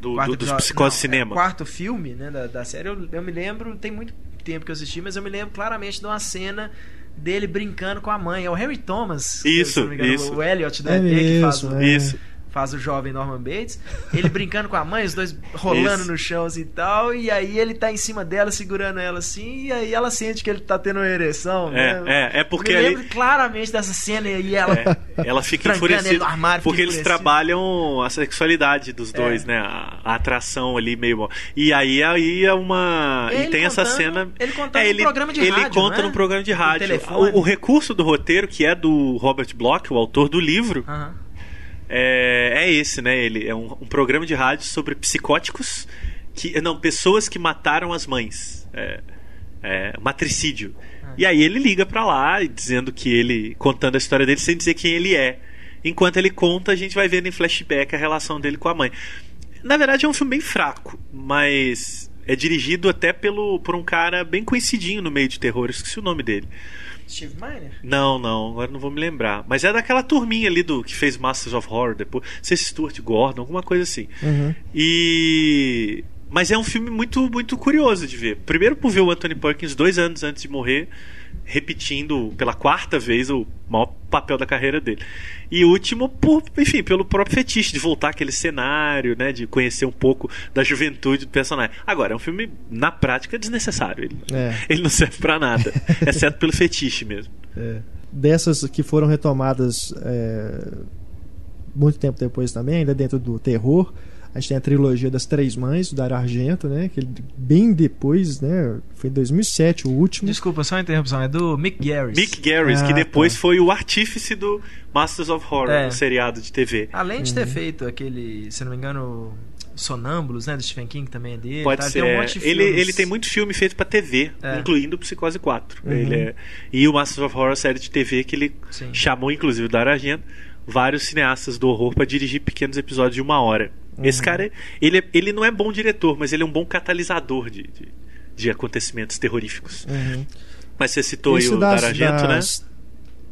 do, do, dos psicose cinema. É o quarto filme né, da, da série. Eu, eu, me lembro, tem muito tempo que eu assisti, mas eu me lembro claramente de uma cena dele brincando com a mãe. É o Harry Thomas. Isso, engano, isso. O Elliot, né? É, é que faz o, é. isso faz o jovem Norman Bates, ele brincando com a mãe, os dois rolando Isso. no chão assim e tal, e aí ele tá em cima dela, segurando ela assim, e aí ela sente que ele tá tendo uma ereção, é, né? É, é porque Me lembro ali... claramente dessa cena e ela é, ela fica enfurecida armário, porque eles trabalham a sexualidade dos é. dois, é. né? A, a, atração ali meio e aí aí é uma ele e tem contando, essa cena ele conta é, ele, programa de ele rádio, ele conta né? num programa de rádio o, o, recurso do roteiro que é do Robert Bloch o autor do livro uh -huh é, é esse, né? Ele é um, um, programa de rádio sobre psicóticos que não pessoas que mataram as mães, é, é, matricídio. Ah. E aí ele liga para lá dizendo que ele contando a história dele sem dizer quem ele é. Enquanto ele conta, a gente vai vendo em flashback a relação dele com a mãe. Na verdade é um filme bem fraco, mas é dirigido até pelo por um cara bem conhecidinho no meio de terror, esqueci o nome dele. Steve Miner? Não, não, agora não vou me lembrar. Mas é daquela turminha ali do que fez Masters of Horror depois. Não sei se Stuart Gordon, alguma coisa assim. Uhum. E mas é um filme muito, muito curioso de ver. Primeiro por ver o Anthony Perkins dois anos antes de morrer, repetindo pela quarta vez o maior papel da carreira dele. E último, por, enfim, pelo próprio fetiche de voltar àquele cenário, né, de conhecer um pouco da juventude do personagem. Agora, é um filme, na prática, desnecessário. Ele, é. (laughs) ele não serve para nada, (laughs) exceto pelo fetiche mesmo. É. Dessas que foram retomadas é, muito tempo depois também, ainda dentro do terror, a gente tem a trilogia das Três Mães, do Dario Argento, né? Que bem depois, né? Foi em 2007 o último. Desculpa, só uma interrupção. É do Mick Garris. Mick Garris, ah, que depois tá. foi o artífice do Masters of Horror, é. seriado de TV. Além de ter uhum. feito aquele, se não me engano, Sonâmbulos, né? Do Stephen King também é dele. Pode tá? ser. Um é. ele, ele tem muito filme feito para TV, é. incluindo Psicose 4. Uhum. Ele é... E o Masters of Horror, série de TV que ele Sim. chamou, inclusive, Dario Argento, vários cineastas do horror para dirigir pequenos episódios de uma hora. Uhum. Esse cara, ele, ele não é bom diretor, mas ele é um bom catalisador de, de, de acontecimentos terroríficos. Uhum. Mas você citou aí o das, Daragento, das... né?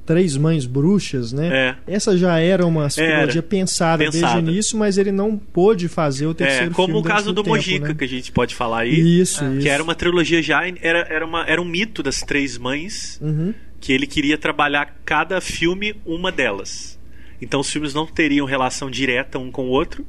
Três Mães Bruxas, né? É. Essa já era uma trilogia pensada, pensada, desde o início, mas ele não pôde fazer o terceiro é, como filme. Como o caso do tempo, Mojica, né? que a gente pode falar aí. Isso, é. isso. Que era uma trilogia já, era, era, uma, era um mito das Três Mães, uhum. que ele queria trabalhar cada filme uma delas. Então os filmes não teriam relação direta um com o outro,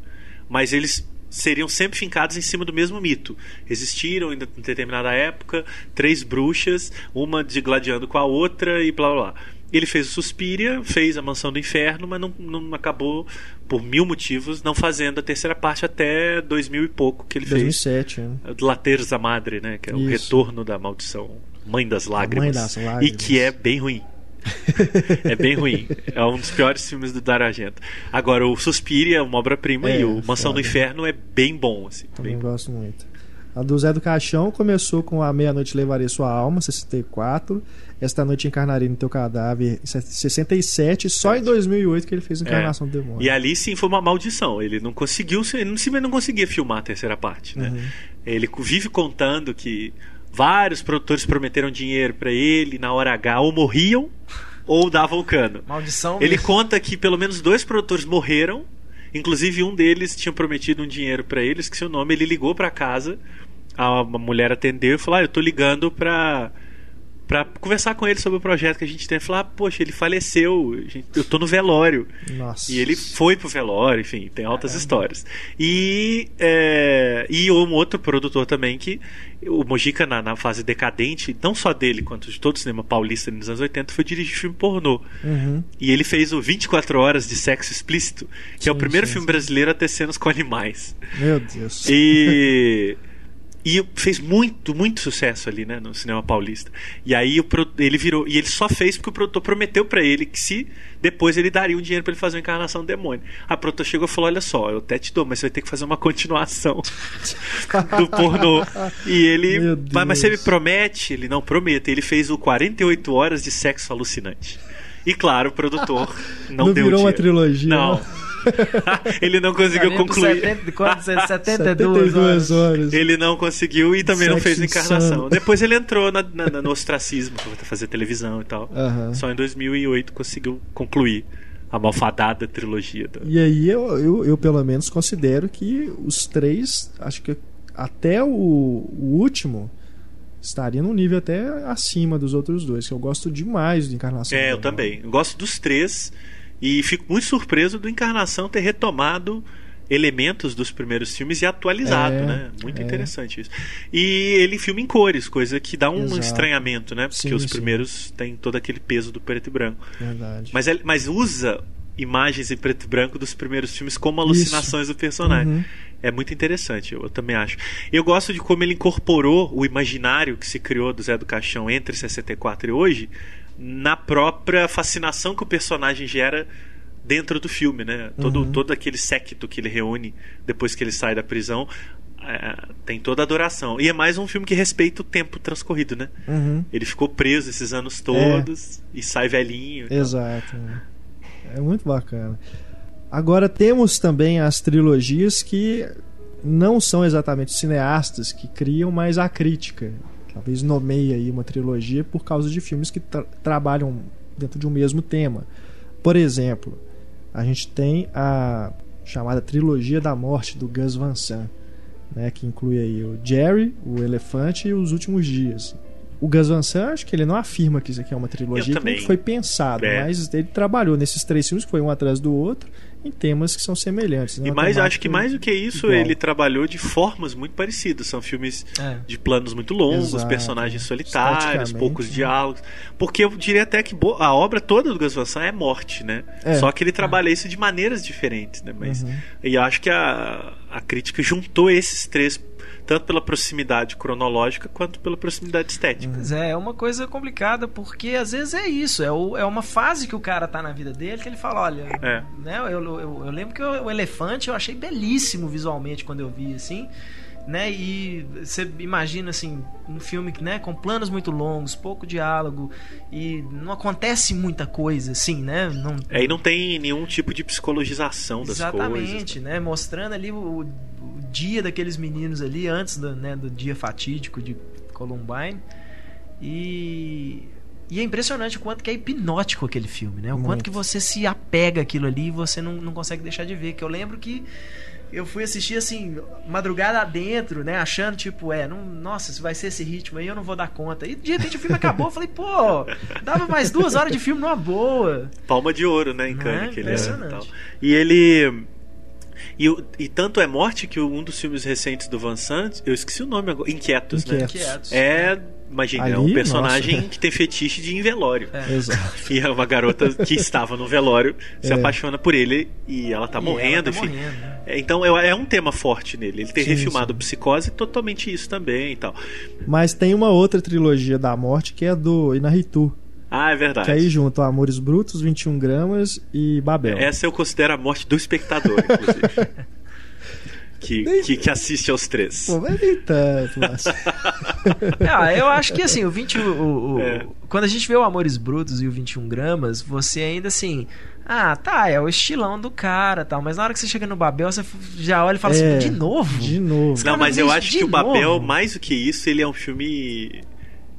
mas eles seriam sempre fincados em cima do mesmo mito. Existiram em determinada época três bruxas, uma digladiando com a outra e blá blá blá. Ele fez o Suspiria, fez a Mansão do Inferno, mas não, não acabou, por mil motivos, não fazendo a terceira parte até 2000 e pouco que ele 2007, fez. 2007, é. Laterza Madre, né? Que é Isso. o retorno da maldição, Mãe das Lágrimas. Mãe das Lágrimas. E que é bem ruim. (laughs) é bem ruim. É um dos piores filmes do Dario Argento. Agora, o Suspiria é uma obra-prima é, e o Mansão foda. do Inferno é bem bom. Assim, Também bem gosto bom. muito. A do Zé do Caixão começou com A Meia-Noite Levaria Sua Alma, 64. Esta Noite Encarnarei no Teu Cadáver, 67. Só em 2008 que ele fez Encarnação é. do Demônio. E ali sim foi uma maldição. Ele não conseguiu, ele não, não conseguia filmar a terceira parte. Né? Uhum. Ele vive contando que vários produtores prometeram dinheiro para ele, na hora H ou morriam ou davam o cano. Maldição. Ele mesmo. conta que pelo menos dois produtores morreram, inclusive um deles tinha prometido um dinheiro para ele, esqueci o nome, ele ligou para casa, a mulher atendeu e falou: "Ah, eu tô ligando para para conversar com ele sobre o projeto que a gente tem. Falar, ah, poxa, ele faleceu, eu tô no velório. Nossa. E ele foi pro velório, enfim, tem altas histórias. E, é, e um outro produtor também que o Mojica, na, na, fase decadente, não só dele, quanto de todo o cinema paulista nos anos 80, foi dirigir filme pornô. Uhum. E ele fez o 24 Horas de Sexo Explícito, que sim, é o primeiro sim, filme sim. brasileiro a ter cenas com animais. Meu Deus. E. (laughs) E fez muito, muito sucesso ali, né, no cinema paulista. E aí o, ele virou. E ele só fez porque o produtor prometeu para ele que se depois ele daria um dinheiro para ele fazer uma encarnação do demônio. A produtor chegou e falou: Olha só, eu até te dou, mas você vai ter que fazer uma continuação (laughs) do pornô. E ele. Mas, mas você me promete? Ele não promete. Ele fez o 48 horas de sexo alucinante. E claro, o produtor (laughs) não, não deu virou dinheiro. uma trilogia. Não. (laughs) ele não conseguiu concluir. 70, 72, (laughs) horas. horas. Ele não conseguiu e também Sexo não fez encarnação. Insano. Depois ele entrou na, na, no ostracismo para fazer televisão e tal. Só em 2008 conseguiu concluir a malfadada trilogia. Da... E aí eu, eu, eu, pelo menos considero que os três, acho que até o, o último estaria num nível até acima dos outros dois, que eu gosto demais de Encarnação. É, eu também. Eu gosto dos três. E fico muito surpreso do Encarnação ter retomado elementos dos primeiros filmes e atualizado, é, né? Muito é. interessante isso. E ele filma em cores, coisa que dá um Exato. estranhamento, né? Porque sim, os primeiros sim. têm todo aquele peso do preto e branco. Verdade. Mas, mas usa imagens em preto e branco dos primeiros filmes como alucinações isso. do personagem. Uhum. É muito interessante, eu, eu, também acho. Eu gosto de como ele incorporou o imaginário que se criou do Zé do Caixão entre 64 e hoje na própria fascinação que o personagem gera dentro do filme, né? Todo, uhum. todo aquele séquito que ele reúne depois que ele sai da prisão é, tem toda a adoração. E é mais um filme que respeita o tempo transcorrido, né? Uhum. Ele ficou preso esses anos todos é. e sai velhinho. Exato. É muito bacana. Agora temos também as trilogias que não são exatamente cineastas que criam, mas a crítica talvez nomeie aí uma trilogia por causa de filmes que tra trabalham dentro de um mesmo tema. Por exemplo, a gente tem a chamada trilogia da morte do Gus Van Sant. né, que inclui aí o Jerry, o Elefante e os Últimos Dias. O Gus Van Sant, acho que ele não afirma que isso aqui é uma trilogia que foi pensado, é. mas ele trabalhou nesses três filmes, que foi um atrás do outro, em temas que são semelhantes. Né? E mais, acho que mais do que isso, igual. ele trabalhou de formas muito parecidas. São filmes é. de planos muito longos, Exato. personagens solitários, poucos né? diálogos. Porque eu diria até que a obra toda do Gus Van Sant é morte, né? É. Só que ele trabalha isso de maneiras diferentes, né? Mas, uhum. E acho que a, a crítica juntou esses três tanto pela proximidade cronológica quanto pela proximidade estética. Mas é, é uma coisa complicada, porque às vezes é isso, é, o, é uma fase que o cara tá na vida dele que ele fala, olha, é. né, eu, eu, eu, lembro que o, o elefante eu achei belíssimo visualmente quando eu vi, assim, né? E você imagina assim, um filme né, com planos muito longos, pouco diálogo e não acontece muita coisa assim, né? Não... É, e não tem nenhum tipo de psicologização das Exatamente, coisas. Exatamente, né? Mostrando ali o, dia daqueles meninos ali, antes do, né, do dia fatídico de Columbine. E, e é impressionante o quanto que é hipnótico aquele filme, né? O Muito. quanto que você se apega aquilo ali e você não, não consegue deixar de ver. Que eu lembro que eu fui assistir assim, madrugada adentro, né? Achando, tipo, é, não, nossa, se vai ser esse ritmo aí, eu não vou dar conta. E de repente o filme acabou, eu falei, pô, dava mais duas horas de filme numa boa. Palma de ouro, né, em Cannes, é? que ele é. E ele e, e tanto é morte que um dos filmes recentes do Van Sant, eu esqueci o nome agora, Inquietos, Inquietos. né? Inquietos. É Imagina, é um personagem nossa. que tem fetiche de ir em velório. É. Exato. E é uma garota que estava no velório se é. apaixona por ele e ela tá e morrendo, ela tá enfim. Morrendo, né? é, então é, é, um tema forte nele. Ele tem sim, refilmado sim. Psicose totalmente isso também e tal. Mas tem uma outra trilogia da morte que é do Inaritu. Ah, é verdade. Que aí junto Amores Brutos, 21 gramas e Babel. Essa eu considero a morte do espectador, inclusive. (laughs) que, que, que, assiste aos três. Pô, mas nem tanto, mas... (laughs) ah, eu acho que assim, o 20. O, o, é. Quando a gente vê o Amores Brutos e o 21 gramas, você ainda assim. Ah, tá, é o estilão do cara tal. Mas na hora que você chega no Babel, você já olha e fala assim, é, assim, de novo? De novo. Não, mas eu acho que o Babel, mais do que isso, ele é um filme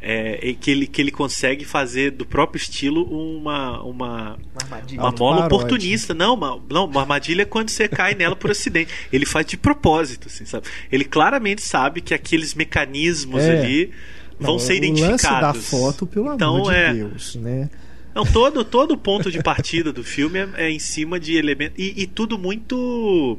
é, que, ele, que ele consegue fazer do próprio estilo uma uma, uma, uma mola oportunista. Não uma, não, uma armadilha é quando você cai nela por acidente. Ele faz de propósito, assim, sabe? Ele claramente sabe que aqueles mecanismos é. ali vão não, ser identificados. O lance da foto, pelo então, amor de é... Deus, né? Não, todo, todo o ponto de partida do filme é, é em cima de elementos. E, e tudo muito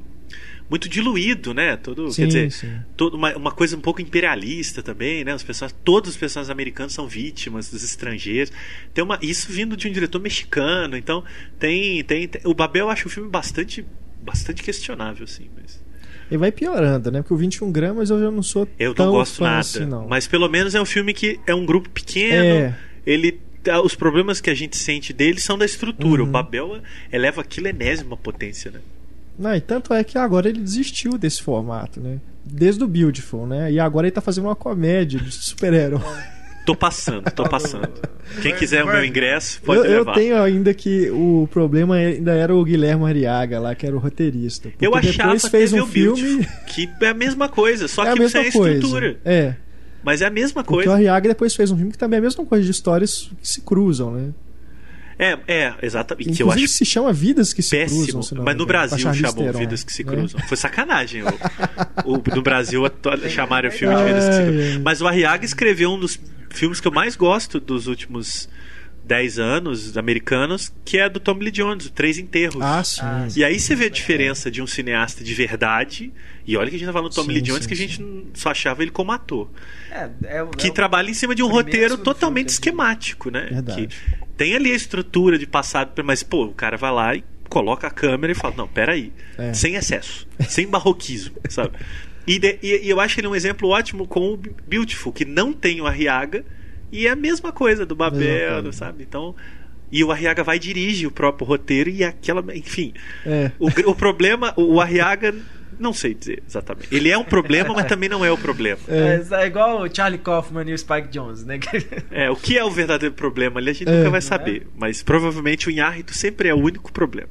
muito diluído, né? Todo, sim, quer dizer, sim. Todo uma, uma, coisa um pouco imperialista também, né? As pessoas, todos os personagens americanos são vítimas dos estrangeiros. Tem uma, isso vindo de um diretor mexicano, então tem, tem, tem o Babel eu acho o filme bastante, bastante questionável, assim, mas e vai piorando, né? Porque o 21 gramas eu já não sou eu tão não gosto nada, assim, não. Mas pelo menos é um filme que é um grupo pequeno. É. Ele os problemas que a gente sente dele são da estrutura. Uhum. O Babel eleva aquilo enésima potência, né? Não, e tanto é que agora ele desistiu desse formato, né? Desde o Beautiful, né? E agora ele tá fazendo uma comédia de super-herói. Tô passando, tô passando. Quem quiser o meu ingresso, pode eu, levar. Eu tenho ainda que o problema ainda era o Guilherme Ariaga lá, que era o roteirista. Eu achava que fez um filme que é a mesma coisa, só (laughs) é que sem a estrutura. É. Mas é a mesma coisa. Porque o Ariaga depois fez um filme que também é a mesma coisa de histórias que se cruzam, né? É, é, exatamente. Inclusive, eu acho se chama Vidas que se péssimo, cruzam. Mas no Brasil chamou Vidas que se cruzam. Foi sacanagem. O, o, no Brasil chamaram o filme de Vidas que se cruzam. Mas o Arriaga escreveu um dos filmes que eu mais gosto dos últimos 10 anos americanos, que é do Tom Lee Jones, Três Enterros. Ah, sim. Ah, e aí você vê a diferença de um cineasta de verdade. E olha que a gente tá falando do Tom sim, Lee Jones, sim, que a gente sim. só achava ele como ator. É, é, que é trabalha em cima de um roteiro totalmente esquemático, né? Verdade. Que tem ali a estrutura de passado, mas, pô, o cara vai lá e coloca a câmera e fala: não, peraí. É. Sem excesso, sem barroquismo, sabe? E, de, e, e, eu acho ele um exemplo ótimo com o Beautiful, que não tem o Arriaga e é a mesma coisa do Babel, sabe? Então. E o Arriaga vai dirigir o próprio roteiro e aquela. Enfim. É. O, o problema, o Arriaga não sei dizer exatamente. Ele é um problema, mas também não é o problema. É, é igual o Charlie Kaufman e o Spike Jones, né? é, o que é o verdadeiro problema ali a gente é, nunca vai saber. É? Mas provavelmente o Inhárrito sempre é o único problema.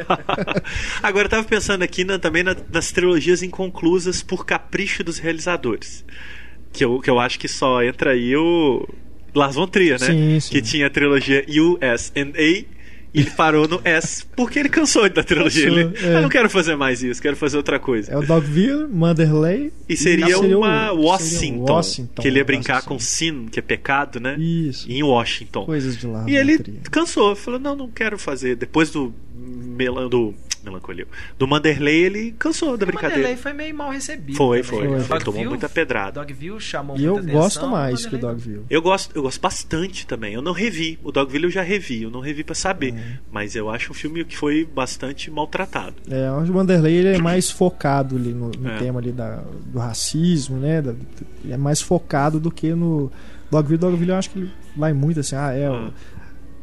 (laughs) Agora eu tava pensando aqui na, também na, nas trilogias inconclusas por capricho dos realizadores. Que eu, que eu acho que só entra aí o Lars von Trier, né? Sim, sim. Que tinha a trilogia USA ele parou no S porque ele cansou da trilogia. Ele, é. Eu não quero fazer mais isso, quero fazer outra coisa. É o Dogville, Manderley. E seria, seria o- uma seria Washington, Washington, que ele ia brincar com sin, que é pecado, né? Isso. Em Washington. Coisas de lá. E ele cansou, falou: não, não quero fazer. Depois do, do Melancolia, do Manderley, ele cansou da O Manderley brincadeira. foi meio mal recebido. Foi, também. foi. Foi. Ele tomou muita pedrada. Dogville chamou E eu atenção, gosto mais que o Manderley. Dogville. Eu gosto, eu gosto bastante também. Eu não revi. O Dogville eu já revi. Eu não revi pra saber. Uhum. Mas eu acho um filme que foi bastante maltratado. É, o Wanderlei ele é (clears throat) mais focado ali no, no É. tema ali da, do racismo, né? Da- é mais focado do que no Dogville. Dogville eu acho que ele vai muito assim, ah, é. o- Ah,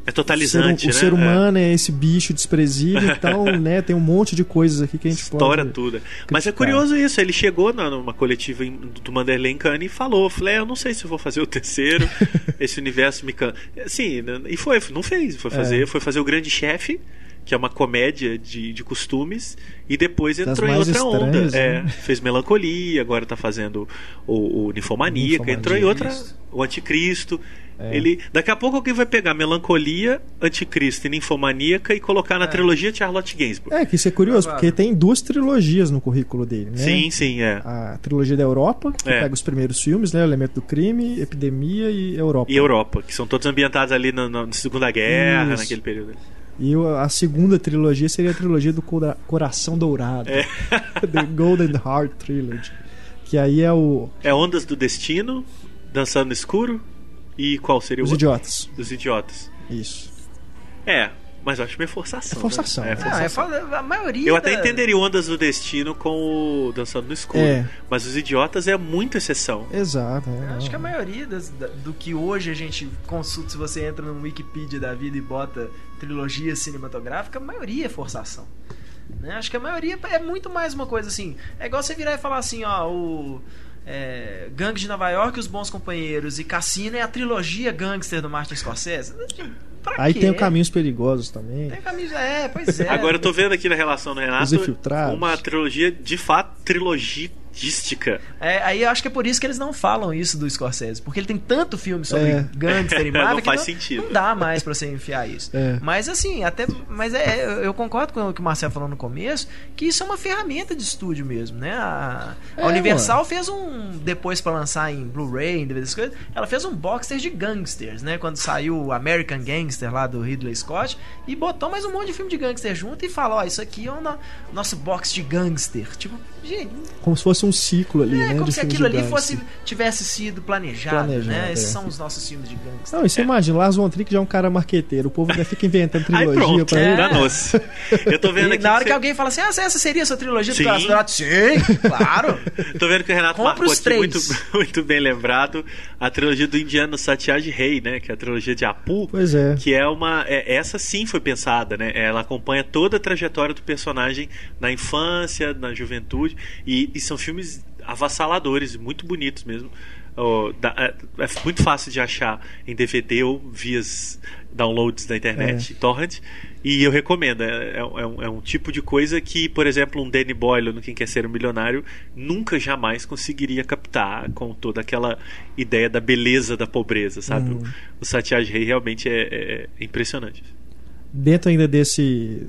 É o ser, totalizante, o né? ser humano é. esse bicho desprezível, (laughs) então, né, tem um monte de coisas aqui que a É. gente História pode. toda. Mas é criticar. curioso isso. Ele chegou numa coletiva do Manderley em Cannes e falou: falei, "É, eu não sei se eu vou fazer o terceiro. (laughs) esse universo me cansa. Sim, e foi, não fez. Foi fazer, É. foi fazer o Grande Chefe. Que é uma comédia de, de costumes, e depois Das entrou em outra onda. estranhas, É, né? fez Melancolia, agora tá fazendo o, o Ninfomaníaca. entrou em outra. O Anticristo. É. Ele, daqui a pouco alguém vai pegar Melancolia, Anticristo e Ninfomaníaca e colocar na É. trilogia de Charlotte Gainsbourg. É, que isso é curioso, porque tem duas trilogias no currículo dele, né? Sim, sim, é. A trilogia da Europa, que É. pega os primeiros filmes, né? Elemento do Crime, Epidemia e Europa. E Europa, que são todos ambientados ali na, na Segunda Guerra, Isso. naquele período. E o- a segunda trilogia seria a trilogia do Cora- Coração Dourado. É. (laughs) The Golden Heart Trilogy. Que aí é o É Ondas do Destino, Dançando no Escuro e qual seria Os o? Idiotas. Os Idiotas. Isso. É, mas eu acho meio forçação. É forçação, né? É Não, forçação. é a maioria. Eu até entenderia Ondas do Destino com o Dançando no Escuro. É. Mas Os Idiotas é muito exceção. Exato. é, Acho que a maioria das- da- do que hoje a gente consulta, se você entra no Wikipedia da vida e bota trilogia cinematográfica, a maioria é forçação. Né? Acho que a maioria é muito mais uma coisa assim. É igual você virar e falar assim, ó, o. É, Gangue de Nova York, Os Bons Companheiros e Cassino é a trilogia gangster do Martin Scorsese. Pra Aí quê? tem o Caminhos Perigosos também. Tem camisa, é, pois é. Agora eu tô vendo aqui na relação do Renato uma trilogia, de fato, trilogística. É, aí eu acho que é por isso que eles não falam isso do Scorsese, porque ele tem tanto filme sobre É. gangster e (laughs) máfia Não que faz não, sentido. não dá mais pra você enfiar isso. É. Mas assim, até mas é, eu- eu concordo com o que o Marcelo falou no começo, que isso é uma ferramenta de estúdio mesmo, né? A, a É, Universal fez um depois pra lançar em Blu-ray, em DVD, essas coisas, ela fez um boxer de gangsters, né? Quando saiu o American Gangster lá do Ridley Scott e botou mais um monte de filme de gangster junto e falou, ó, isso aqui é o no- nosso box de gangster. Tipo, gente, Como se fosse um ciclo ali, é né? como se aquilo ali fosse tivesse sido planejado, Planejado, né? é. Esses são os nossos filmes de gangster. Não, e você imagina, Lars von Trier já é um cara marqueteiro. O povo ainda fica inventando Aí trilogia pronto, pra ele. É. danou-se. Eu tô vendo E aqui. na hora que você- alguém fala assim, ah, essa seria a sua trilogia do Sim. Coração Dourado? Sim, claro. Tô vendo que o Renato Compra marcou os três. muito, (laughs) muito bem lembrado a trilogia do Indiano Satyaj Rei, né? Que é a trilogia de Apu. Pois é. Que é uma. é- essa sim foi pensada, né? Ela acompanha toda a trajetória do personagem na infância, na juventude. E, e são filmes avassaladores, muito bonitos mesmo. É, é muito fácil de achar em DVD ou vias downloads da internet, torrent. E eu recomendo. É, é um- é um, é um tipo de coisa que, por exemplo, um Danny Boyle no Quem Quer Ser um Milionário nunca jamais conseguiria captar com toda aquela ideia da beleza da pobreza, sabe? Uhum. O, o Satyaj Rei realmente é, é- é impressionante. Dentro ainda desse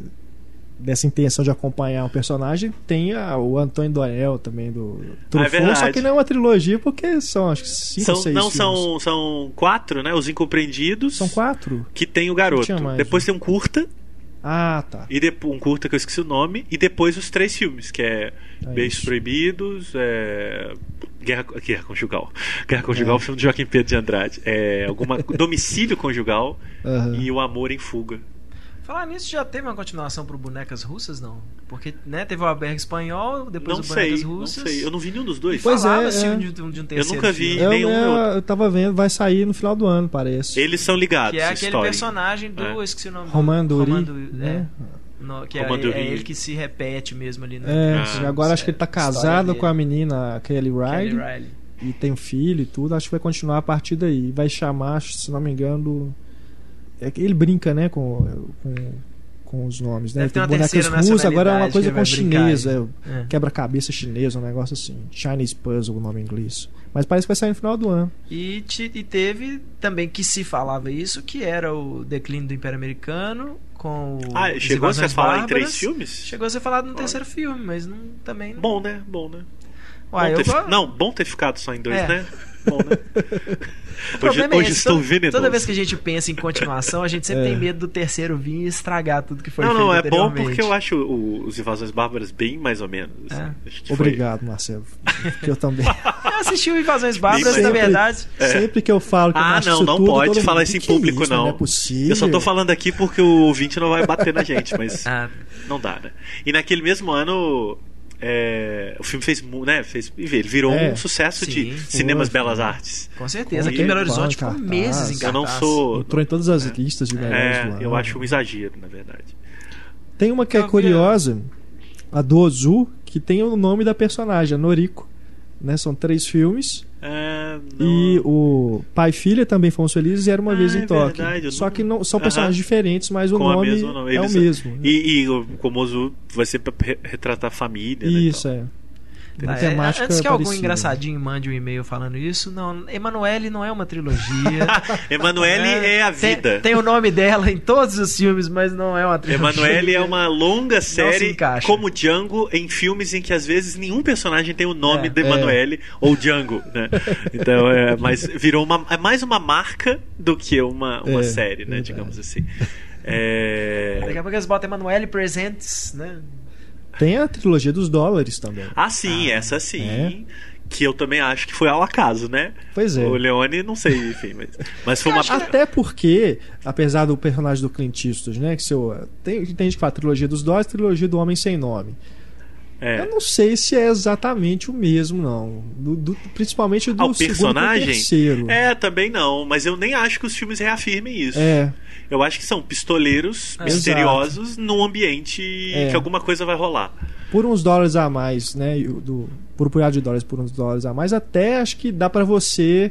dessa intenção de acompanhar o personagem, tem a- o Antônio Doel também do Truffaut, verdade. só que não é uma trilogia porque são acho que cinco São, seis não filmes. são, são quatro, né? Os Incompreendidos. São quatro? Que tem o garoto. Mais, depois né? tem um curta. Ah, tá. E depois, um curta que eu esqueci o nome. E depois os três filmes, que é É Beijos isso. Proibidos, é... Guerra, Guerra Conjugal. Guerra Conjugal, É. o filme de Joaquim Pedro de Andrade. É alguma (laughs) Domicílio Conjugal Aham. e O Amor em Fuga. Falar nisso, já teve uma continuação pro Bonecas Russas, não? Porque, né, teve o Albergue Espanhol, depois Não o sei, Bonecas não Russas. sei. Eu não vi nenhum dos dois. Pois é, Falava-se é. de, um- de um terceiro nunca vi. filme. Eu, nenhum eu, outro. eu tava vendo, vai sair no final do ano, parece. Eles são ligados. Que é aquele história. personagem do. É. eu Esqueci o nome. do- Roman Dury, né? é. No- que é, é ele que se repete mesmo ali no. É, Ah. agora acho que ele tá casado com a menina Kelly Riley, Kelly Riley. e tem um filho e tudo. Acho que vai continuar a partir daí. Vai chamar, se não me engano, do- é ele brinca, né, com, com, com os nomes, né? Deve Tem bonecas russas, agora é uma coisa com brincar chinês, é, É. quebra-cabeça chinês, um negócio assim. Chinese Puzzle, o nome em inglês. Mas parece que vai sair no final do ano. E, te- e teve também que se falava isso, que era o declínio do Império Americano com o Ah, chegou a se invasões falar em três filmes? Chegou a ser falado no terceiro filme, mas não, também não. Bom, né? Bom, né? Uai, bom eu ter Não, bom ter ficado só em dois, É. né? Bom, né? (laughs) O hoje problema é hoje esse, estou toda, venenoso. toda vez que a gente pensa em continuação, a gente sempre É. tem medo do terceiro vir e estragar tudo que foi Não, feito não, é bom porque eu acho o- os Invasões Bárbaras bem mais ou menos. assim. É. Acho que foi- Obrigado, Marcelo. Eu também. (laughs) Eu assisti o Invasões Bárbaras, na verdade. Sempre que eu falo que eu Ah, não, não tudo, pode todo falar isso em "Que que é público, isso? não. Não é possível. Eu só tô falando aqui porque o ouvinte não vai bater na gente, mas (laughs) Ah, não dá, né? E naquele mesmo ano, é, o filme fez, né, fez, ele virou É. um sucesso Sim, de foi, cinemas foi. Belas Artes. com certeza. Aqui em Belo. Horizonte ficou Cartaz. meses em Eu não cartaz. sou. Entrou em todas as listas de melhores É, ano. eu acho um exagero, na verdade. Tem uma que é a- curiosa, a do Ozu, que tem o nome da personagem, a Noriko. Né? São três filmes. É, E o pai e filha também fomos felizes e era uma Ah, vez é em Tóquio. verdade, Só não- que não, são Aham. personagens diferentes, mas o nome, é o mesmo. E, e o Komozu vai ser pra re- retratar a família. né, Isso, tal. é. Tem é, temática antes que algum engraçadinho mande um e-mail falando isso, não, Emanuele não é uma trilogia. (laughs) Emanuele é a Tem- vida. Tem, o nome dela em todos os filmes, mas não é uma trilogia. Emanuele é uma longa série como Django em filmes em que às vezes nenhum personagem tem o nome É. de Emanuele ou Django, né? Então, é, mas virou uma, é mais uma marca do que uma, uma É, série, né? verdade. Digamos assim. É... Daqui a pouco eles botam Emanuele Presents, né? Tem a trilogia dos dólares também. Ah, sim, essa sim. É. Que eu também acho que foi ao acaso, né? Pois é. O Leone, não sei, enfim, mas, mas foi uma. Até porque, apesar do personagem do Clint Eastwood, né? Que seu, tem, tem gente que fala trilogia dos dólares trilogia do Homem Sem Nome. É. Eu não sei se é exatamente o mesmo, não. Do- do- principalmente do Ah, personagem? terceiro. É, também não, mas eu nem acho que os filmes reafirmem isso. É, Eu acho que são pistoleiros É. misteriosos num ambiente É. que alguma coisa vai rolar. por uns dólares a mais, né? Do, por um punhado de dólares por uns dólares a mais, até acho que dá pra você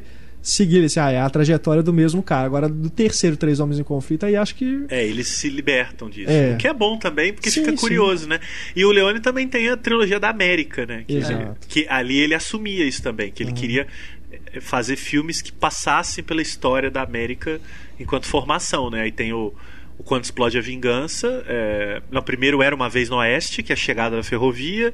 seguir esse, ah, é a trajetória do mesmo cara. Agora, do terceiro Três Homens em Conflito, aí acho que. É, eles se libertam disso. É. O que é bom também, porque Sim, fica sim. curioso, né? E o Leone também tem a trilogia da América, né? Que, Exato. que ali ele assumia isso também, que ele Uhum. queria eh, fazer filmes que passassem pela história da América enquanto formação, né? Aí tem o, o Quando Explode a Vingança. É, primeiro era Uma Vez no Oeste, que é a chegada da ferrovia.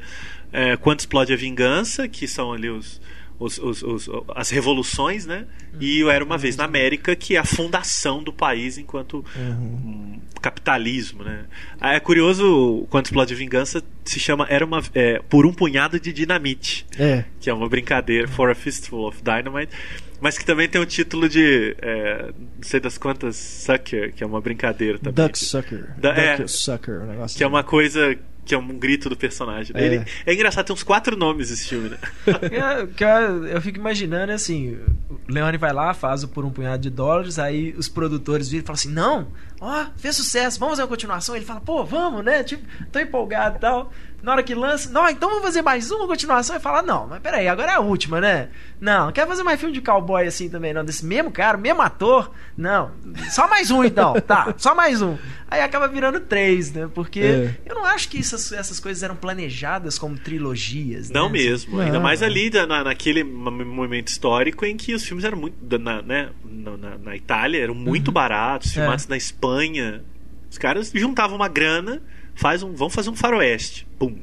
É, Quando Explode a Vingança, que são ali os, os- os- os- as revoluções, né? E o Era Uma Vez na América, que é a fundação do país enquanto Uhum. um capitalismo, né? É curioso, quando explode a vingança, se chama era uma é, por um punhado de dinamite, É. que é uma brincadeira, for a fistful of dynamite, mas que também tem o título de é, não sei das quantas sucker, que é uma brincadeira também, Duck Sucker. Da- Duck é. Sucker. Um negócio que é assim. uma coisa que é um grito do personagem. É. Ele, é engraçado, tem uns quatro nomes esse filme, né? Eu, (laughs) que eu, eu fico imaginando assim: o Leone vai lá, faz o por um punhado de dólares, aí os produtores viram e falam assim: não, ó, fez sucesso, vamos fazer uma continuação. Ele fala: pô, vamos, né? Tipo, tô empolgado e tal. Na hora que lança, não, então vamos fazer mais uma continuação. E fala: não, mas peraí, agora é a última, né? Não, quer fazer mais filme de cowboy assim também, não? Desse mesmo cara, mesmo ator? Não, só mais um então, (laughs) tá, só mais um. Aí acaba virando três, né? Porque É. eu não acho que essas, essas coisas eram planejadas como trilogias. Não né? mesmo. Não. Ainda mais ali na, naquele mo- momento histórico em que os filmes eram muito. Na, né, na, na- Itália eram muito baratos, É. filmados na Espanha. Os caras juntavam uma grana, faz um, vamos fazer um faroeste. Pum.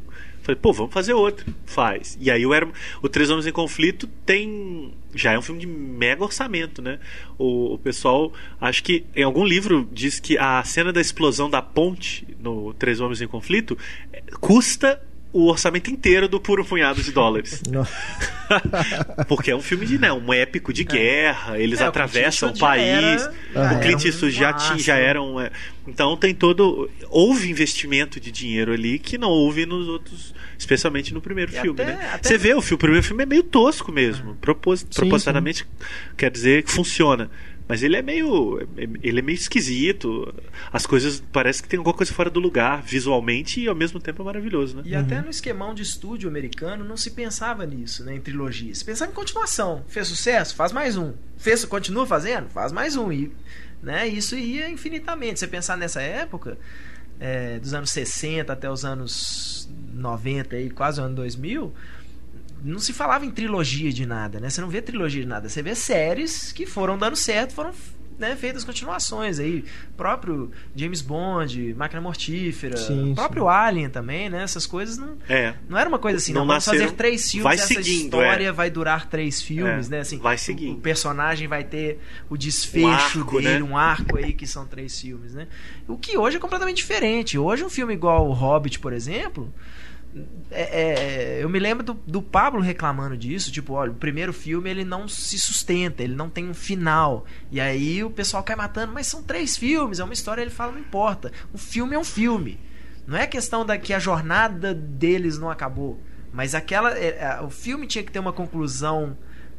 Falei, pô, vamos fazer outro. Faz. E aí o, era, o Três Homens em Conflito tem. Já é um filme de mega orçamento, né? O, o pessoal, acho que em algum livro diz que a cena da explosão da ponte no Três Homens em Conflito eh, custa o orçamento inteiro do puro punhado de dólares. (laughs) (laughs) Porque é um filme de, né, um épico de guerra, eles É, o atravessam o, já país. era- Ah, o Clint Eastwood já, tinha, já era um. é, então tem todo. Houve investimento de dinheiro ali que não houve nos outros, especialmente no primeiro E filme, até- né? até- Você vê, o, filme, o primeiro filme é meio tosco mesmo. Propos, propositadamente quer dizer que funciona. Mas ele é meio. Ele é meio esquisito. As coisas. Parece que tem alguma coisa fora do lugar, visualmente, e ao mesmo tempo é maravilhoso, né? E até no esquemão de estúdio americano não se pensava nisso, né, em trilogias. Se pensava em continuação. Fez sucesso? Faz mais um. Fez, continua fazendo? Faz mais um. E, né, isso ia infinitamente. Você pensar nessa época, é, dos anos 60 até os anos 90 e quase o ano 2000, não se falava em trilogia de nada, né? Você não vê trilogia de nada, você vê séries que foram dando certo, foram né, feitas continuações aí. próprio James Bond, Máquina Mortífera, sim, próprio sim. Alien também, né? Essas coisas não, é. não era uma coisa assim, não, não vamos fazer três filmes, vai essa seguindo, história é. vai durar três filmes, é. né? Assim, vai seguir. O, o, personagem vai ter o desfecho um arco, dele, né? um arco aí que são três filmes, né? O que hoje é completamente diferente. Hoje um filme igual o Hobbit, por exemplo, é, é, eu me lembro do, do, Pablo reclamando disso, tipo, olha, o primeiro filme ele não se sustenta, ele não tem um final. E aí o pessoal cai matando, mas são três filmes, é uma história, ele fala, não importa. O filme é um filme. Não é questão da que a jornada deles não acabou, mas aquela é, é o filme tinha que ter uma conclusão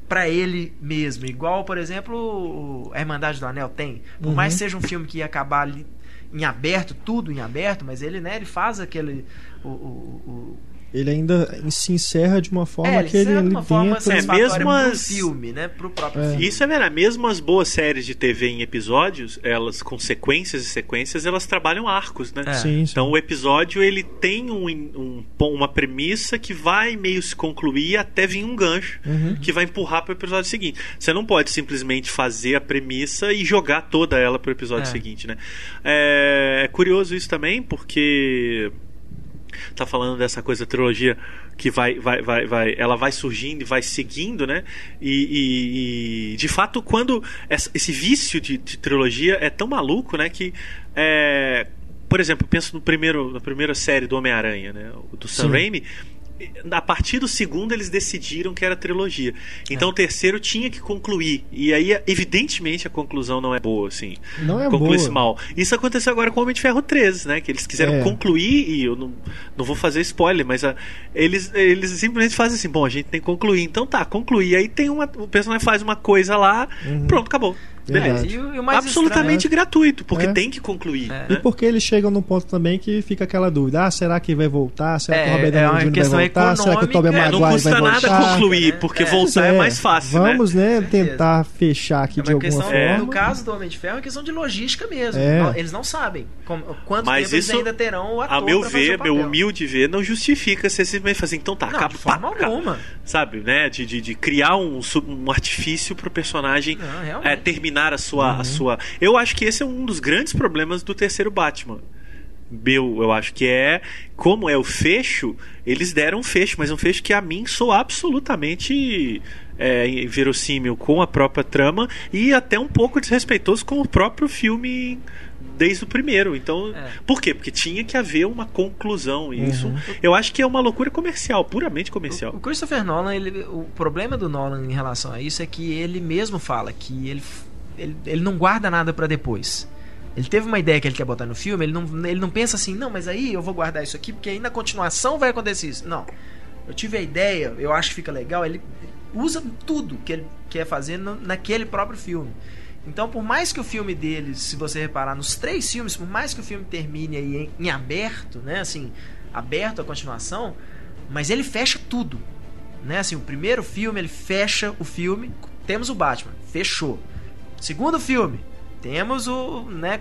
para ele mesmo, igual, por exemplo, a Irmandade do Anel tem. Por uhum. mais que seja um filme que ia acabar ali em aberto, tudo em aberto, mas ele, né, ele faz aquele o, o, ele ainda se encerra de uma forma é, que ele de uma forma dentro... é, mesmo as... filme, né, pro próprio é. filme. Isso é verdade, mesmo as boas séries de TV em episódios, elas com sequências e sequências, elas trabalham arcos, né? É. Sim, sim. Então o episódio ele tem um, um, uma premissa que vai meio se concluir até vir um gancho uhum. que vai empurrar para o episódio seguinte. Você não pode simplesmente fazer a premissa e jogar toda ela para o episódio é. seguinte, né? É, é curioso isso também porque tá falando dessa coisa trilogia que vai, vai, vai, vai, ela vai surgindo e vai seguindo, né? E, e, e de fato, quando esse vício de, de, trilogia é tão maluco, né? Que é, por exemplo, penso no primeiro, na primeira série do Homem-Aranha, né? Do Sam Sim. Raimi a partir do segundo eles decidiram que era trilogia. Então é. o terceiro tinha que concluir. E aí, evidentemente, a conclusão não é boa, assim. Não é Conclui-se mal. Isso aconteceu agora com o Homem de Ferro 13, né? Que eles quiseram é. concluir, e eu não, não vou fazer spoiler, mas a, eles, eles simplesmente fazem assim, bom, a gente tem que concluir. Então tá, concluir. Aí tem uma. O personagem faz uma coisa lá, uhum. pronto, acabou. Beleza. E, e Absolutamente estranho, gratuito, porque é. tem que concluir. É. Né? E porque eles chegam num ponto também que fica aquela dúvida: ah, será que vai voltar? Será que o é, Robert é Downey Jr. vai voltar? Será que o Tobey Maguire vai voltar? Não custa nada concluir, porque voltar é, mais fácil. Né? Vamos, né, tentar fechar aqui de alguma questão, forma. No caso do Homem de Ferro, é questão de logística mesmo. Eles não sabem como, quanto Mas tempo isso, eles ainda terão o ator A meu ver, meu humilde ver, não justifica você simplesmente fazer, então tá, não, acaba, de forma pá, alguma. Sabe, né? De, de, criar um, um artifício pro personagem é, terminar a sua, a sua eu acho que esse é um dos grandes problemas do terceiro Batman. Bill, eu acho que é como é o fecho, eles deram um fecho, mas um fecho que a mim sou absolutamente é, verossímil com a própria trama e até um pouco desrespeitoso com o próprio filme desde o primeiro. Então, é. por quê? Porque tinha que haver uma conclusão. E uhum. isso eu acho que é uma loucura comercial, puramente comercial. O, o Christopher Nolan, ele, o problema do Nolan em relação a isso é que ele mesmo fala que ele ele, ele não guarda nada para depois. Ele teve uma ideia que ele quer botar no filme, ele não, ele não pensa assim, não, mas aí eu vou guardar isso aqui, porque aí na continuação vai acontecer isso. Não. Eu tive a ideia, eu acho que fica legal, ele usa tudo que ele quer fazer no, naquele próprio filme. Então, por mais que o filme dele, se você reparar nos três filmes, por mais que o filme termine aí em, em aberto, né, assim, aberto a continuação, mas ele fecha tudo, né? Assim, o primeiro filme ele fecha o filme, temos o Batman, fechou. Segundo filme, temos o. Né,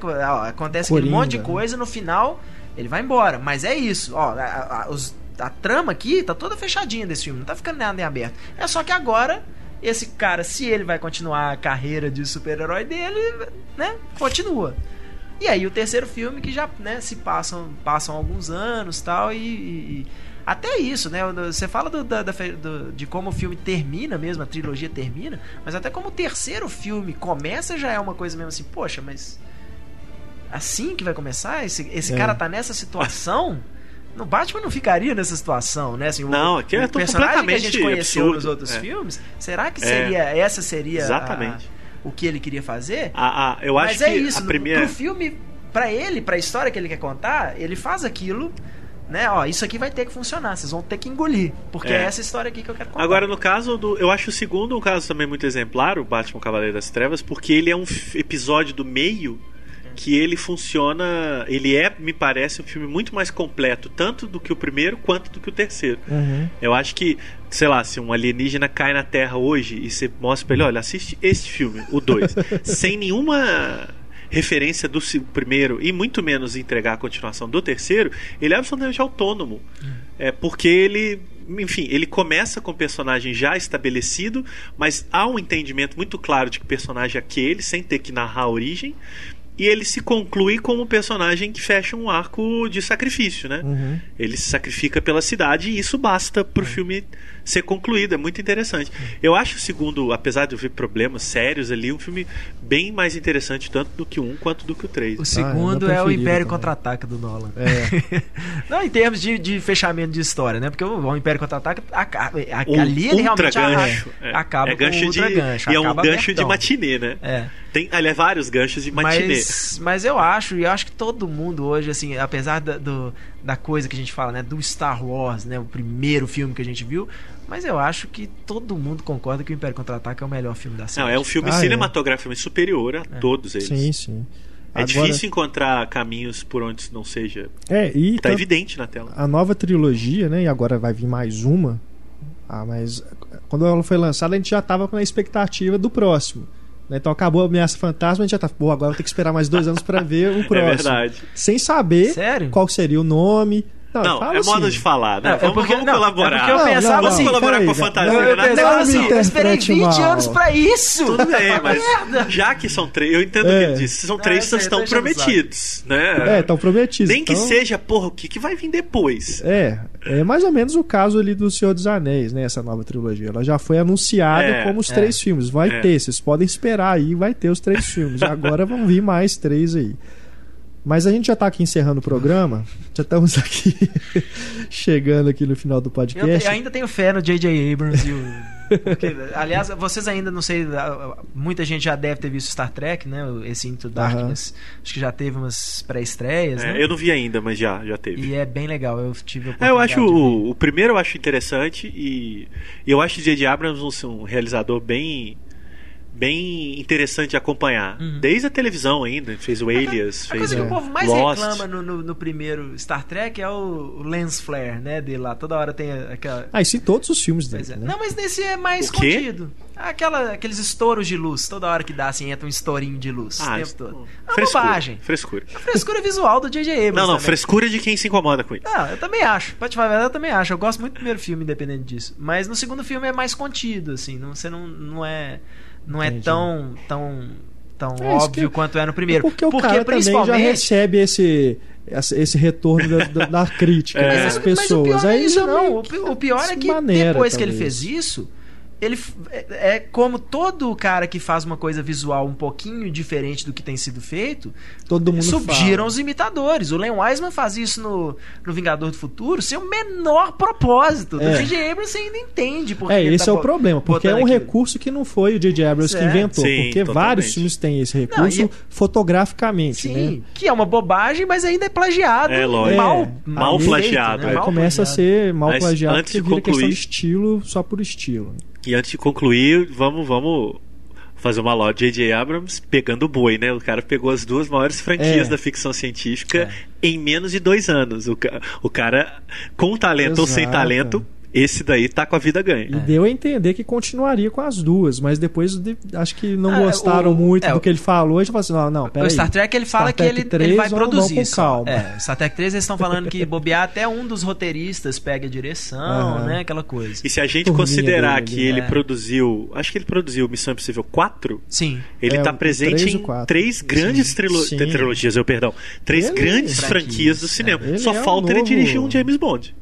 acontece Coringa, aquele monte de né? coisa, no final ele vai embora. Mas é isso, ó. A, a, os, a trama aqui tá toda fechadinha desse filme, não tá ficando nada em aberto. É só que agora, esse cara, se ele vai continuar a carreira de super-herói dele, né? Continua. E aí o terceiro filme que já, né, se passam, passam alguns anos tal, e, e até isso, né? Você fala do, da, da, do, de como o filme termina mesmo, a trilogia termina, mas até como o terceiro filme começa já é uma coisa mesmo assim, poxa, mas assim que vai começar? Esse, esse é. cara tá nessa situação? No Batman não ficaria nessa situação, né? Assim, não, aqui é o personagem que a gente conheceu absurdo. nos outros é. filmes, será que seria é. essa seria Exatamente. A, o que ele queria fazer? A, a, eu acho Mas é que isso, a primeira... pro filme, para ele, para a história que ele quer contar, ele faz aquilo né? Ó, isso aqui vai ter que funcionar, vocês vão ter que engolir, porque é, é essa história aqui que eu quero contar. Agora, no caso do. Eu acho o segundo um caso também muito exemplar, o Batman Cavaleiro das Trevas, porque ele é um episódio do meio que ele funciona. Ele é, me parece, um filme muito mais completo, tanto do que o primeiro quanto do que o terceiro. Uhum. Eu acho que, sei lá, se um alienígena cai na Terra hoje e você mostra pra ele, olha, assiste este filme, o 2, (laughs) sem nenhuma referência do primeiro e muito menos entregar a continuação do terceiro, ele é absolutamente autônomo. É porque ele enfim, ele começa com o personagem já estabelecido, mas há um entendimento muito claro de que o personagem é aquele, sem ter que narrar a origem e ele se conclui como um personagem que fecha um arco de sacrifício, né? Uhum. Ele se sacrifica pela cidade e isso basta pro uhum. filme ser concluído. É muito interessante. Eu acho o segundo, apesar de eu ver problemas sérios ali, um filme bem mais interessante tanto do que o um quanto do que o três. O segundo ah, é o Império Contra-Ataque do Nolan. É. (laughs) Não, em termos de, de, fechamento de história, né? Porque o, Império Contra-Ataque ali ele realmente gancho. É. acaba é gancho com de, gancho. E é um gancho de matinê, né? É. Tem, aliás, vários ganchos de matinê. Mas, mas eu acho, e eu acho que todo mundo hoje, assim, apesar da, do, da coisa que a gente fala, né, do Star Wars, né, o primeiro filme que a gente viu, mas eu acho que todo mundo concorda que o Império Contra-Ataca é o melhor filme da série. Não, é um filme ah, é. cinematograficamente é. superior a é. todos eles. Sim, sim. É Agora... difícil encontrar caminhos por onde não seja. É, e tá evidente na tela. A nova trilogia, né? E agora vai vir mais uma. Ah, mas quando ela foi lançada, a gente já tava com a expectativa do próximo. Né? Então acabou a ameaça fantasma, a gente já tá. Pô, agora vou ter que esperar mais dois anos para ver o (laughs) é próximo. É verdade. Sem saber Sério? qual seria o nome. Não, não é assim. modo de falar, né? Não, vamos, é porque, vamos não, colaborar. É porque eu pensava não, assim, vamos colaborar com a fantasia. Eu, eu né? pensava assim, eu esperei 20 mal. anos pra isso. Tudo bem, (laughs) mas já que são três, eu entendo o é. que ele disse. São três que estão prometidos, né? É, estão prometidos. Nem então... que seja, porra, o que, que vai vir depois? É, é mais ou menos o caso ali do Senhor dos Anéis, né? Essa nova trilogia. Ela já foi anunciada é, como os é. três filmes. Vai é. ter, vocês podem esperar aí, vai ter os três filmes. (laughs) Agora vão vir mais três aí. Mas a gente já está aqui encerrando o programa. Já estamos aqui (laughs) chegando aqui no final do podcast. Eu, ainda tenho fé no J.J. Abrams e o. Porque, aliás, vocês ainda não sei, muita gente já deve ter visto Star Trek, né? Esse Into Darkness. Uhum. Acho que já teve umas pré-estreias. É, né? Eu não vi ainda, mas já, já teve. E é bem legal. Eu tive. É, eu acho o, o, primeiro eu acho interessante e, e eu acho o J.J. Abrams um, um realizador bem bem interessante de acompanhar. Uhum. Desde a televisão ainda, fez o Alias, a, a fez coisa o que o povo mais Lost. reclama no, no, no, primeiro Star Trek é o, o lens flare, né, dele lá. Toda hora tem aquela... Ah, isso em todos os filmes dele, é. né? Não, mas nesse é mais contido. Aquela, aqueles estouros de luz, toda hora que dá assim, entra um estourinho de luz ah, o tempo todo. É frescura, bobagem. Frescura. A frescura visual do J.J. Abrams. Não, não, também. frescura de quem se incomoda com isso. Não, eu também acho. Pra te falar a verdade, eu também acho. Eu gosto muito do primeiro filme, independente disso. Mas no segundo filme é mais contido, assim. Não, você não, não é não é Entendi. é tão tão tão é óbvio que, quanto é no primeiro. É porque o porque cara principalmente... também já recebe esse esse retorno da, da, da (laughs) crítica é. das pessoas. Mas o pior é isso, não. O pior é que depois que ele fez isso, ele é, é como todo cara que faz uma coisa visual um pouquinho diferente do que tem sido feito. Todo mundo Subgiram fala. os imitadores. O Len Wiseman faz isso no, no Vingador do Futuro sem o menor propósito. É. O J.J. Abrams ainda entende. Porque é, esse tá é o problema. Porque é um aquilo. recurso que não foi o J.J. Abrams certo. que inventou. Sim, porque totalmente. vários filmes têm esse recurso não, e... fotograficamente. Sim, né? que é uma bobagem, mas ainda é plagiado. É, lógico. Mal, é, mal plagiado. Né? Aí mal começa plagiado. a ser mal mas plagiado antes porque de concluir... questão de estilo só por estilo. E antes de concluir, vamos, vamos fazer uma loja J.J. Abrams pegando o boi, né? O cara pegou as duas maiores franquias é. da ficção científica é. em menos de dois anos. O, o cara, com talento Exato. ou sem talento, esse daí tá com a vida ganha. E é. deu a entender que continuaria com as duas, mas depois de, acho que não ah, gostaram o, muito é, do que ele falou. A gente falou assim: não, não, pera O Star Trek ele fala que ele, 3, ele vai produzir. Com calma. É, Star Trek 3 eles estão falando que bobear até um dos roteiristas pega a direção, né? Aquela coisa. E se a gente considerar dele, que ele é. produziu. Acho que ele produziu Missão Impossível 4? Sim. Ele é, tá presente em três grandes trilo Sim. trilogias, eu perdão. Três ele, grandes franquias do cinema. Só é falta ele dirigir um James Bond.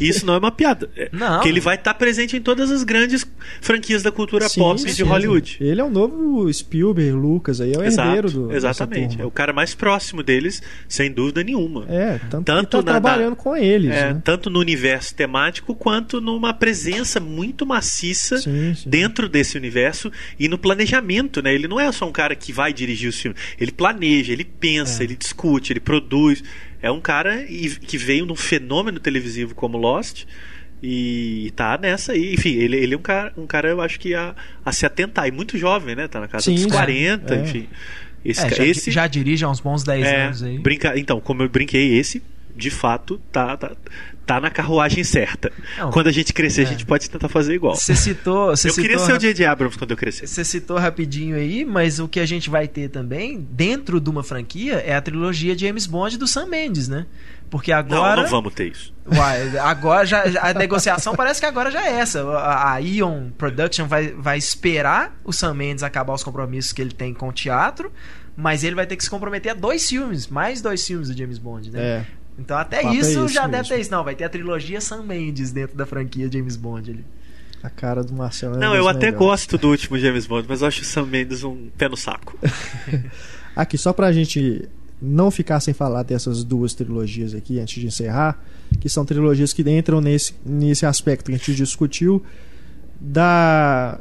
Isso não é uma piada. É não. Que ele vai estar tá presente em todas as grandes franquias da cultura sim, pop sim, de Hollywood. Ele é o novo Spielberg, Lucas, aí é o Exato, herdeiro do. Exatamente. É o cara mais próximo deles, sem dúvida nenhuma. É, tanto, tanto tá na, trabalhando com eles. É, né? Tanto no universo temático quanto numa presença muito maciça sim, dentro desse universo e no planejamento, né? Ele não é só um cara que vai dirigir os filmes. Ele planeja, ele pensa, é. ele discute, ele produz. É um cara que veio num fenômeno televisivo como Lost e tá nessa aí. Enfim, ele, ele é um cara, um cara, eu acho que a, a se atentar. E muito jovem, né? Tá na casa Sim, dos 40, é. enfim. Esse, é, já, esse, já dirige há uns bons 10 é, anos aí. Brinca, então, como eu brinquei, esse de fato, tá, tá, tá na carruagem certa. Não, quando a gente crescer, é. a gente pode tentar fazer igual. Você citou. Você eu citou queria ser o J.J. Abrams quando eu crescer. Você citou rapidinho aí, mas o que a gente vai ter também, dentro de uma franquia, é a trilogia James Bond do Sam Mendes, né? Porque agora. Não, não vamos ter isso. Uai, agora já, a negociação parece que agora já é essa. A, a Ion Production vai, vai esperar o Sam Mendes acabar os compromissos que ele tem com o teatro, mas ele vai ter que se comprometer a dois filmes, mais dois filmes do James Bond, né? É. Então até isso, é já deve ter isso. Não, vai ter a trilogia Sam Mendes dentro da franquia James Bond ali. A cara do Marcelo. É não, eu até gosto do último James Bond, mas eu acho o Sam Mendes um pé no saco. (laughs) Aqui, só pra gente não ficar sem falar dessas duas trilogias aqui antes de encerrar, que são trilogias que entram nesse, nesse aspecto que a gente discutiu da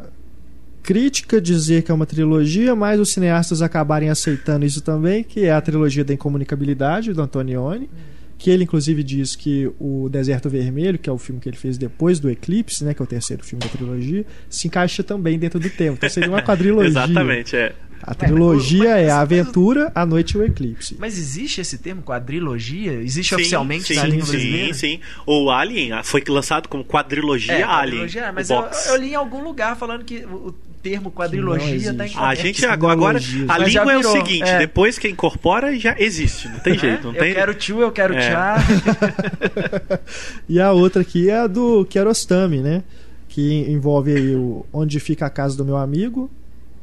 crítica dizer que é uma trilogia, mas os cineastas acabarem aceitando isso também, que é a trilogia da incomunicabilidade do Antonioni que ele inclusive diz que o Deserto Vermelho, que é o filme que ele fez depois do Eclipse, né, que é o terceiro filme da trilogia, se encaixa também dentro do tema. Então seria uma (laughs) quadrilogia. Exatamente, é. A trilogia é, mas, é a aventura, a noite e o eclipse. Mas existe esse termo quadrilogia? Existe sim, oficialmente sim, na língua sim, brasileira? Sim, sim. O Alien foi lançado como quadrilogia é, Alien. Quadrilogia, mas eu, eu, li em algum lugar falando que o termo quadrilogia está em A gente agora, agora a língua virou, é o seguinte, é. depois que incorpora já existe, não tem é? jeito, não eu tem. Eu quero tio, eu quero é. tchá. (laughs) e a outra aqui é a do Kiarostami, né? Que envolve aí o onde fica a casa do meu amigo,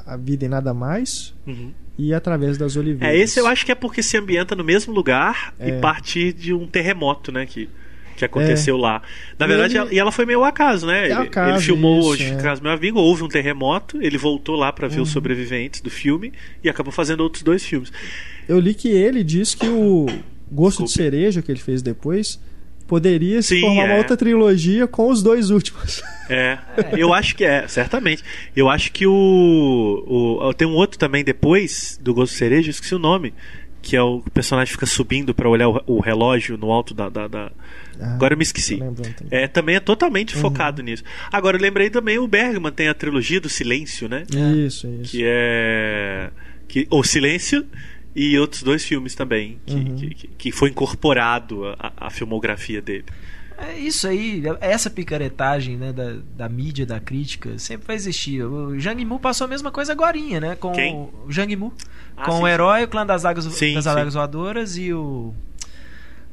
a vida e nada mais. Uhum. E através das oliveiras. É, esse eu acho que é porque se ambienta no mesmo lugar é. e partir de um terremoto, né? Que, que aconteceu é. lá. Na verdade, ele... e ela foi meio acaso, né? É ele, acaso, ele filmou isso, hoje é. Caso Meu Amigo, houve um terremoto, ele voltou lá para ver uhum. os sobreviventes do filme e acabou fazendo outros dois filmes. Eu li que ele diz que o Gosto Desculpe. de Cereja, que ele fez depois, poderia se Sim, formar é. uma outra trilogia com os dois últimos. É, eu acho que é, certamente. Eu acho que o, o. Tem um outro também depois do Gosto Cereja, esqueci o nome. Que é o personagem fica subindo para olhar o, o, relógio no alto da. da, da... Ah, Agora eu me esqueci. É, também é totalmente uhum. focado nisso. Agora eu lembrei também o Bergman tem a trilogia do Silêncio, né? Isso, isso. Que é. Que, o Silêncio e outros dois filmes também que, uhum. que, que, foi incorporado à filmografia dele. É isso aí, essa picaretagem né, da, da mídia, da crítica, sempre vai existir. O Jang Mu passou a mesma coisa agora, né? Com Quem? o Jang Mu. Ah, com sim, o herói, o clã das águas, sim, das águas voadoras e o.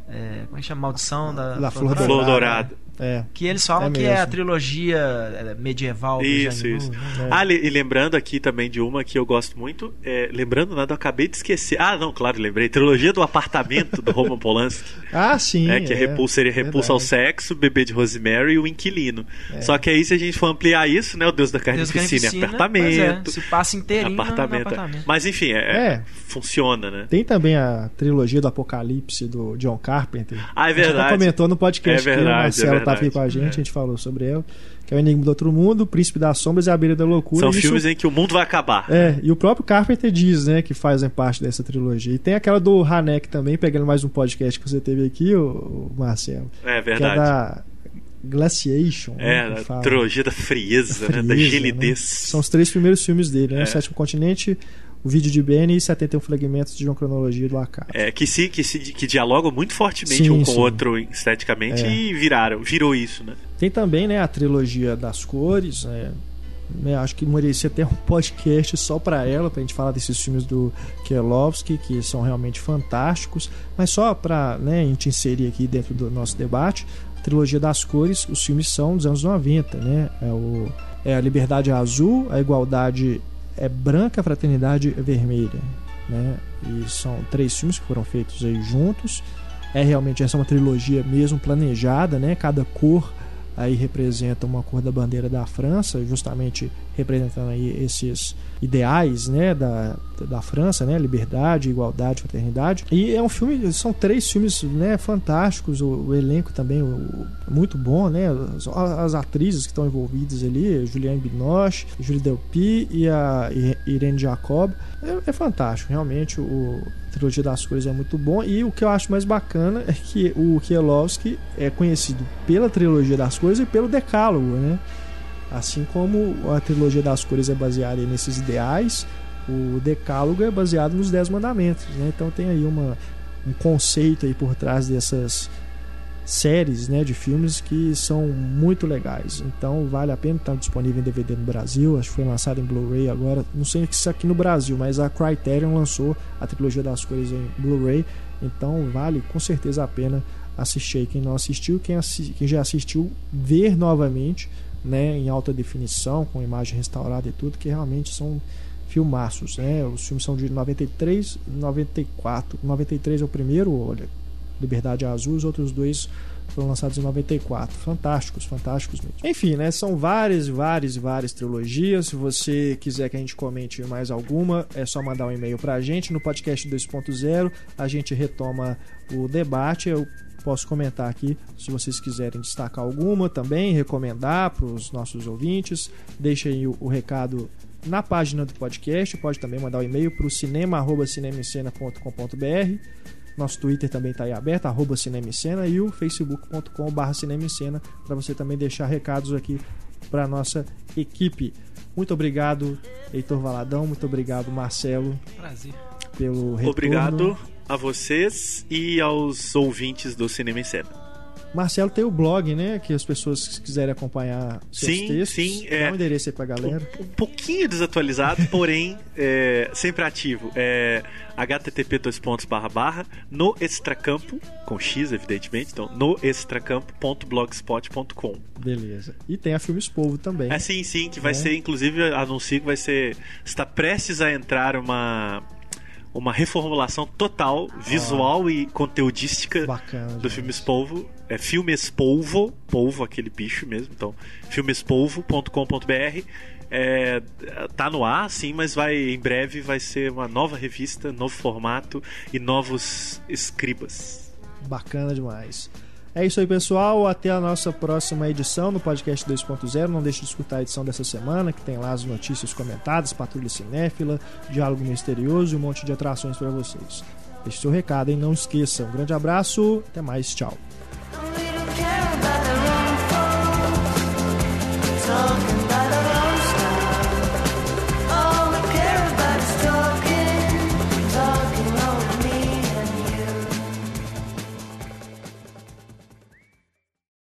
É, como é que chama? Maldição da, da Flor, Flor Dourada. É. Que eles falam é que é a trilogia é, medieval Isso, isso. Né? Ah, e lembrando aqui também de uma que eu gosto muito. É, lembrando nada, eu acabei de esquecer. Ah, não, claro, lembrei. Trilogia do apartamento do Roman Polanski. (laughs) Ah, sim. É, que é, repulsa, seria Repulsa ao Sexo, Bebê de Rosemary e o Inquilino. É. Só que aí, se a gente for ampliar isso, né? O Deus da Carnificina, Deus apartamento. se passa inteirinho apartamento. apartamento. Mas enfim, é, funciona, né? Tem também a trilogia do Apocalipse do John Carpenter. Ah, é verdade. A gente comentou no podcast é verdade, que o Marcelo estava aqui com a gente, a gente falou sobre ela. Que é o Enigma do Outro Mundo, o Príncipe das Sombras e a Beira da Loucura. São filmes em que o mundo vai acabar. É, e o próprio Carpenter diz, né, que fazem parte dessa trilogia. E tem aquela do Hanek também, pegando mais um podcast que você teve aqui, o Marcelo. É verdade. Que é da Glaciation. É, né, a trilogia da frieza, da, frieza, né, da gelidez. Né? São os três primeiros filmes dele, né? É. O Sétimo Continente, o vídeo de Benny e 71 fragmentos de uma cronologia do acaso. É, que se, que se que dialogam muito fortemente sim, um com o outro esteticamente é. e viraram, virou isso, né? Tem também, né, a trilogia das cores, né? né acho que merecia até um podcast só para ela, pra gente falar desses filmes do Kielovski, que são realmente fantásticos, mas só para né, a gente inserir aqui dentro do nosso debate, a trilogia das cores, os filmes são dos anos 90, né? É, o, é a Liberdade Azul, a Igualdade é Branca Fraternidade Vermelha, né? E são três filmes que foram feitos aí juntos. É realmente essa é uma trilogia mesmo planejada, né? Cada cor aí representa uma cor da bandeira da França, justamente representando aí esses ideais, né, da, da França, né, liberdade, igualdade, fraternidade. E é um filme, são três filmes, né, fantásticos. O, o elenco também o, muito bom, né, as, as, atrizes que estão envolvidas ali, Juliane Binoche, Julie Delpy e a Irene Jacob, é, é fantástico, realmente o a trilogia das cores é muito bom e o que eu acho mais bacana é que o Kielovski é conhecido pela trilogia das cores e pelo Decálogo, né? Assim como a trilogia das cores é baseada nesses ideais, o Decálogo é baseado nos Dez Mandamentos, né? Então tem aí uma um conceito aí por trás dessas séries né, de filmes que são muito legais. Então vale a pena estar disponível em DVD no Brasil. Acho que foi lançado em Blu-ray agora. Não sei se aqui no Brasil, mas a Criterion lançou a trilogia das cores em Blu-ray. Então vale com certeza a pena assistir. Quem não assistiu, quem, assi quem já assistiu, ver novamente né, em alta definição, com imagem restaurada e tudo, que realmente são filmaços. Né? Os filmes são de 93 e 94. 93 é o primeiro, olha, Liberdade Azul, os outros dois foram lançados em 94. Fantásticos, fantásticos mesmo. Enfim, né? São várias, várias, várias trilogias. Se você quiser que a gente comente mais alguma, é só mandar um e-mail pra gente no podcast 2.0. A gente retoma o debate. Eu posso comentar aqui se vocês quiserem destacar alguma também, recomendar para os nossos ouvintes. Deixem o, o recado na página do podcast. Pode também mandar o um e-mail para o cinema.cinemicena.com.br nosso Twitter também está aí aberto, arroba Cinemicena, e o facebook.com.br Cinemicena, para você também deixar recados aqui para nossa equipe. Muito obrigado, Heitor Valadão. Muito obrigado, Marcelo. Prazer. Pelo retorno. Obrigado a vocês e aos ouvintes do Cinema em Cena. Marcelo tem o blog, né? Que as pessoas quiserem acompanhar seus sim, textos. Sim, Dá é. um endereço aí pra galera. Um, um pouquinho desatualizado, (laughs) porém é, sempre ativo. É http dois pontos barra barra no extracampo, com X, evidentemente, então no extracampo.blogspot.com. Beleza. E tem a Filmes Povo também. É sim, sim, que vai É. ser, inclusive, anuncio que vai ser. Está prestes a entrar uma. Uma reformulação total, visual e conteudística Bacana. do demais. Filmes Polvo. É Filmes Polvo, polvo, aquele bicho mesmo. Então, filmespolvo.com.br. É, tá no ar, sim, mas vai em breve vai ser uma nova revista, novo formato e novos escribas. Bacana demais. É isso aí, pessoal. Até a nossa próxima edição no Podcast 2.0. Não deixe de escutar a edição dessa semana, que tem lá as notícias comentadas, patrulha cinéfila, diálogo misterioso e um monte de atrações para vocês. Deixe seu recado, hein? Não esqueça. Um grande abraço, até mais, tchau.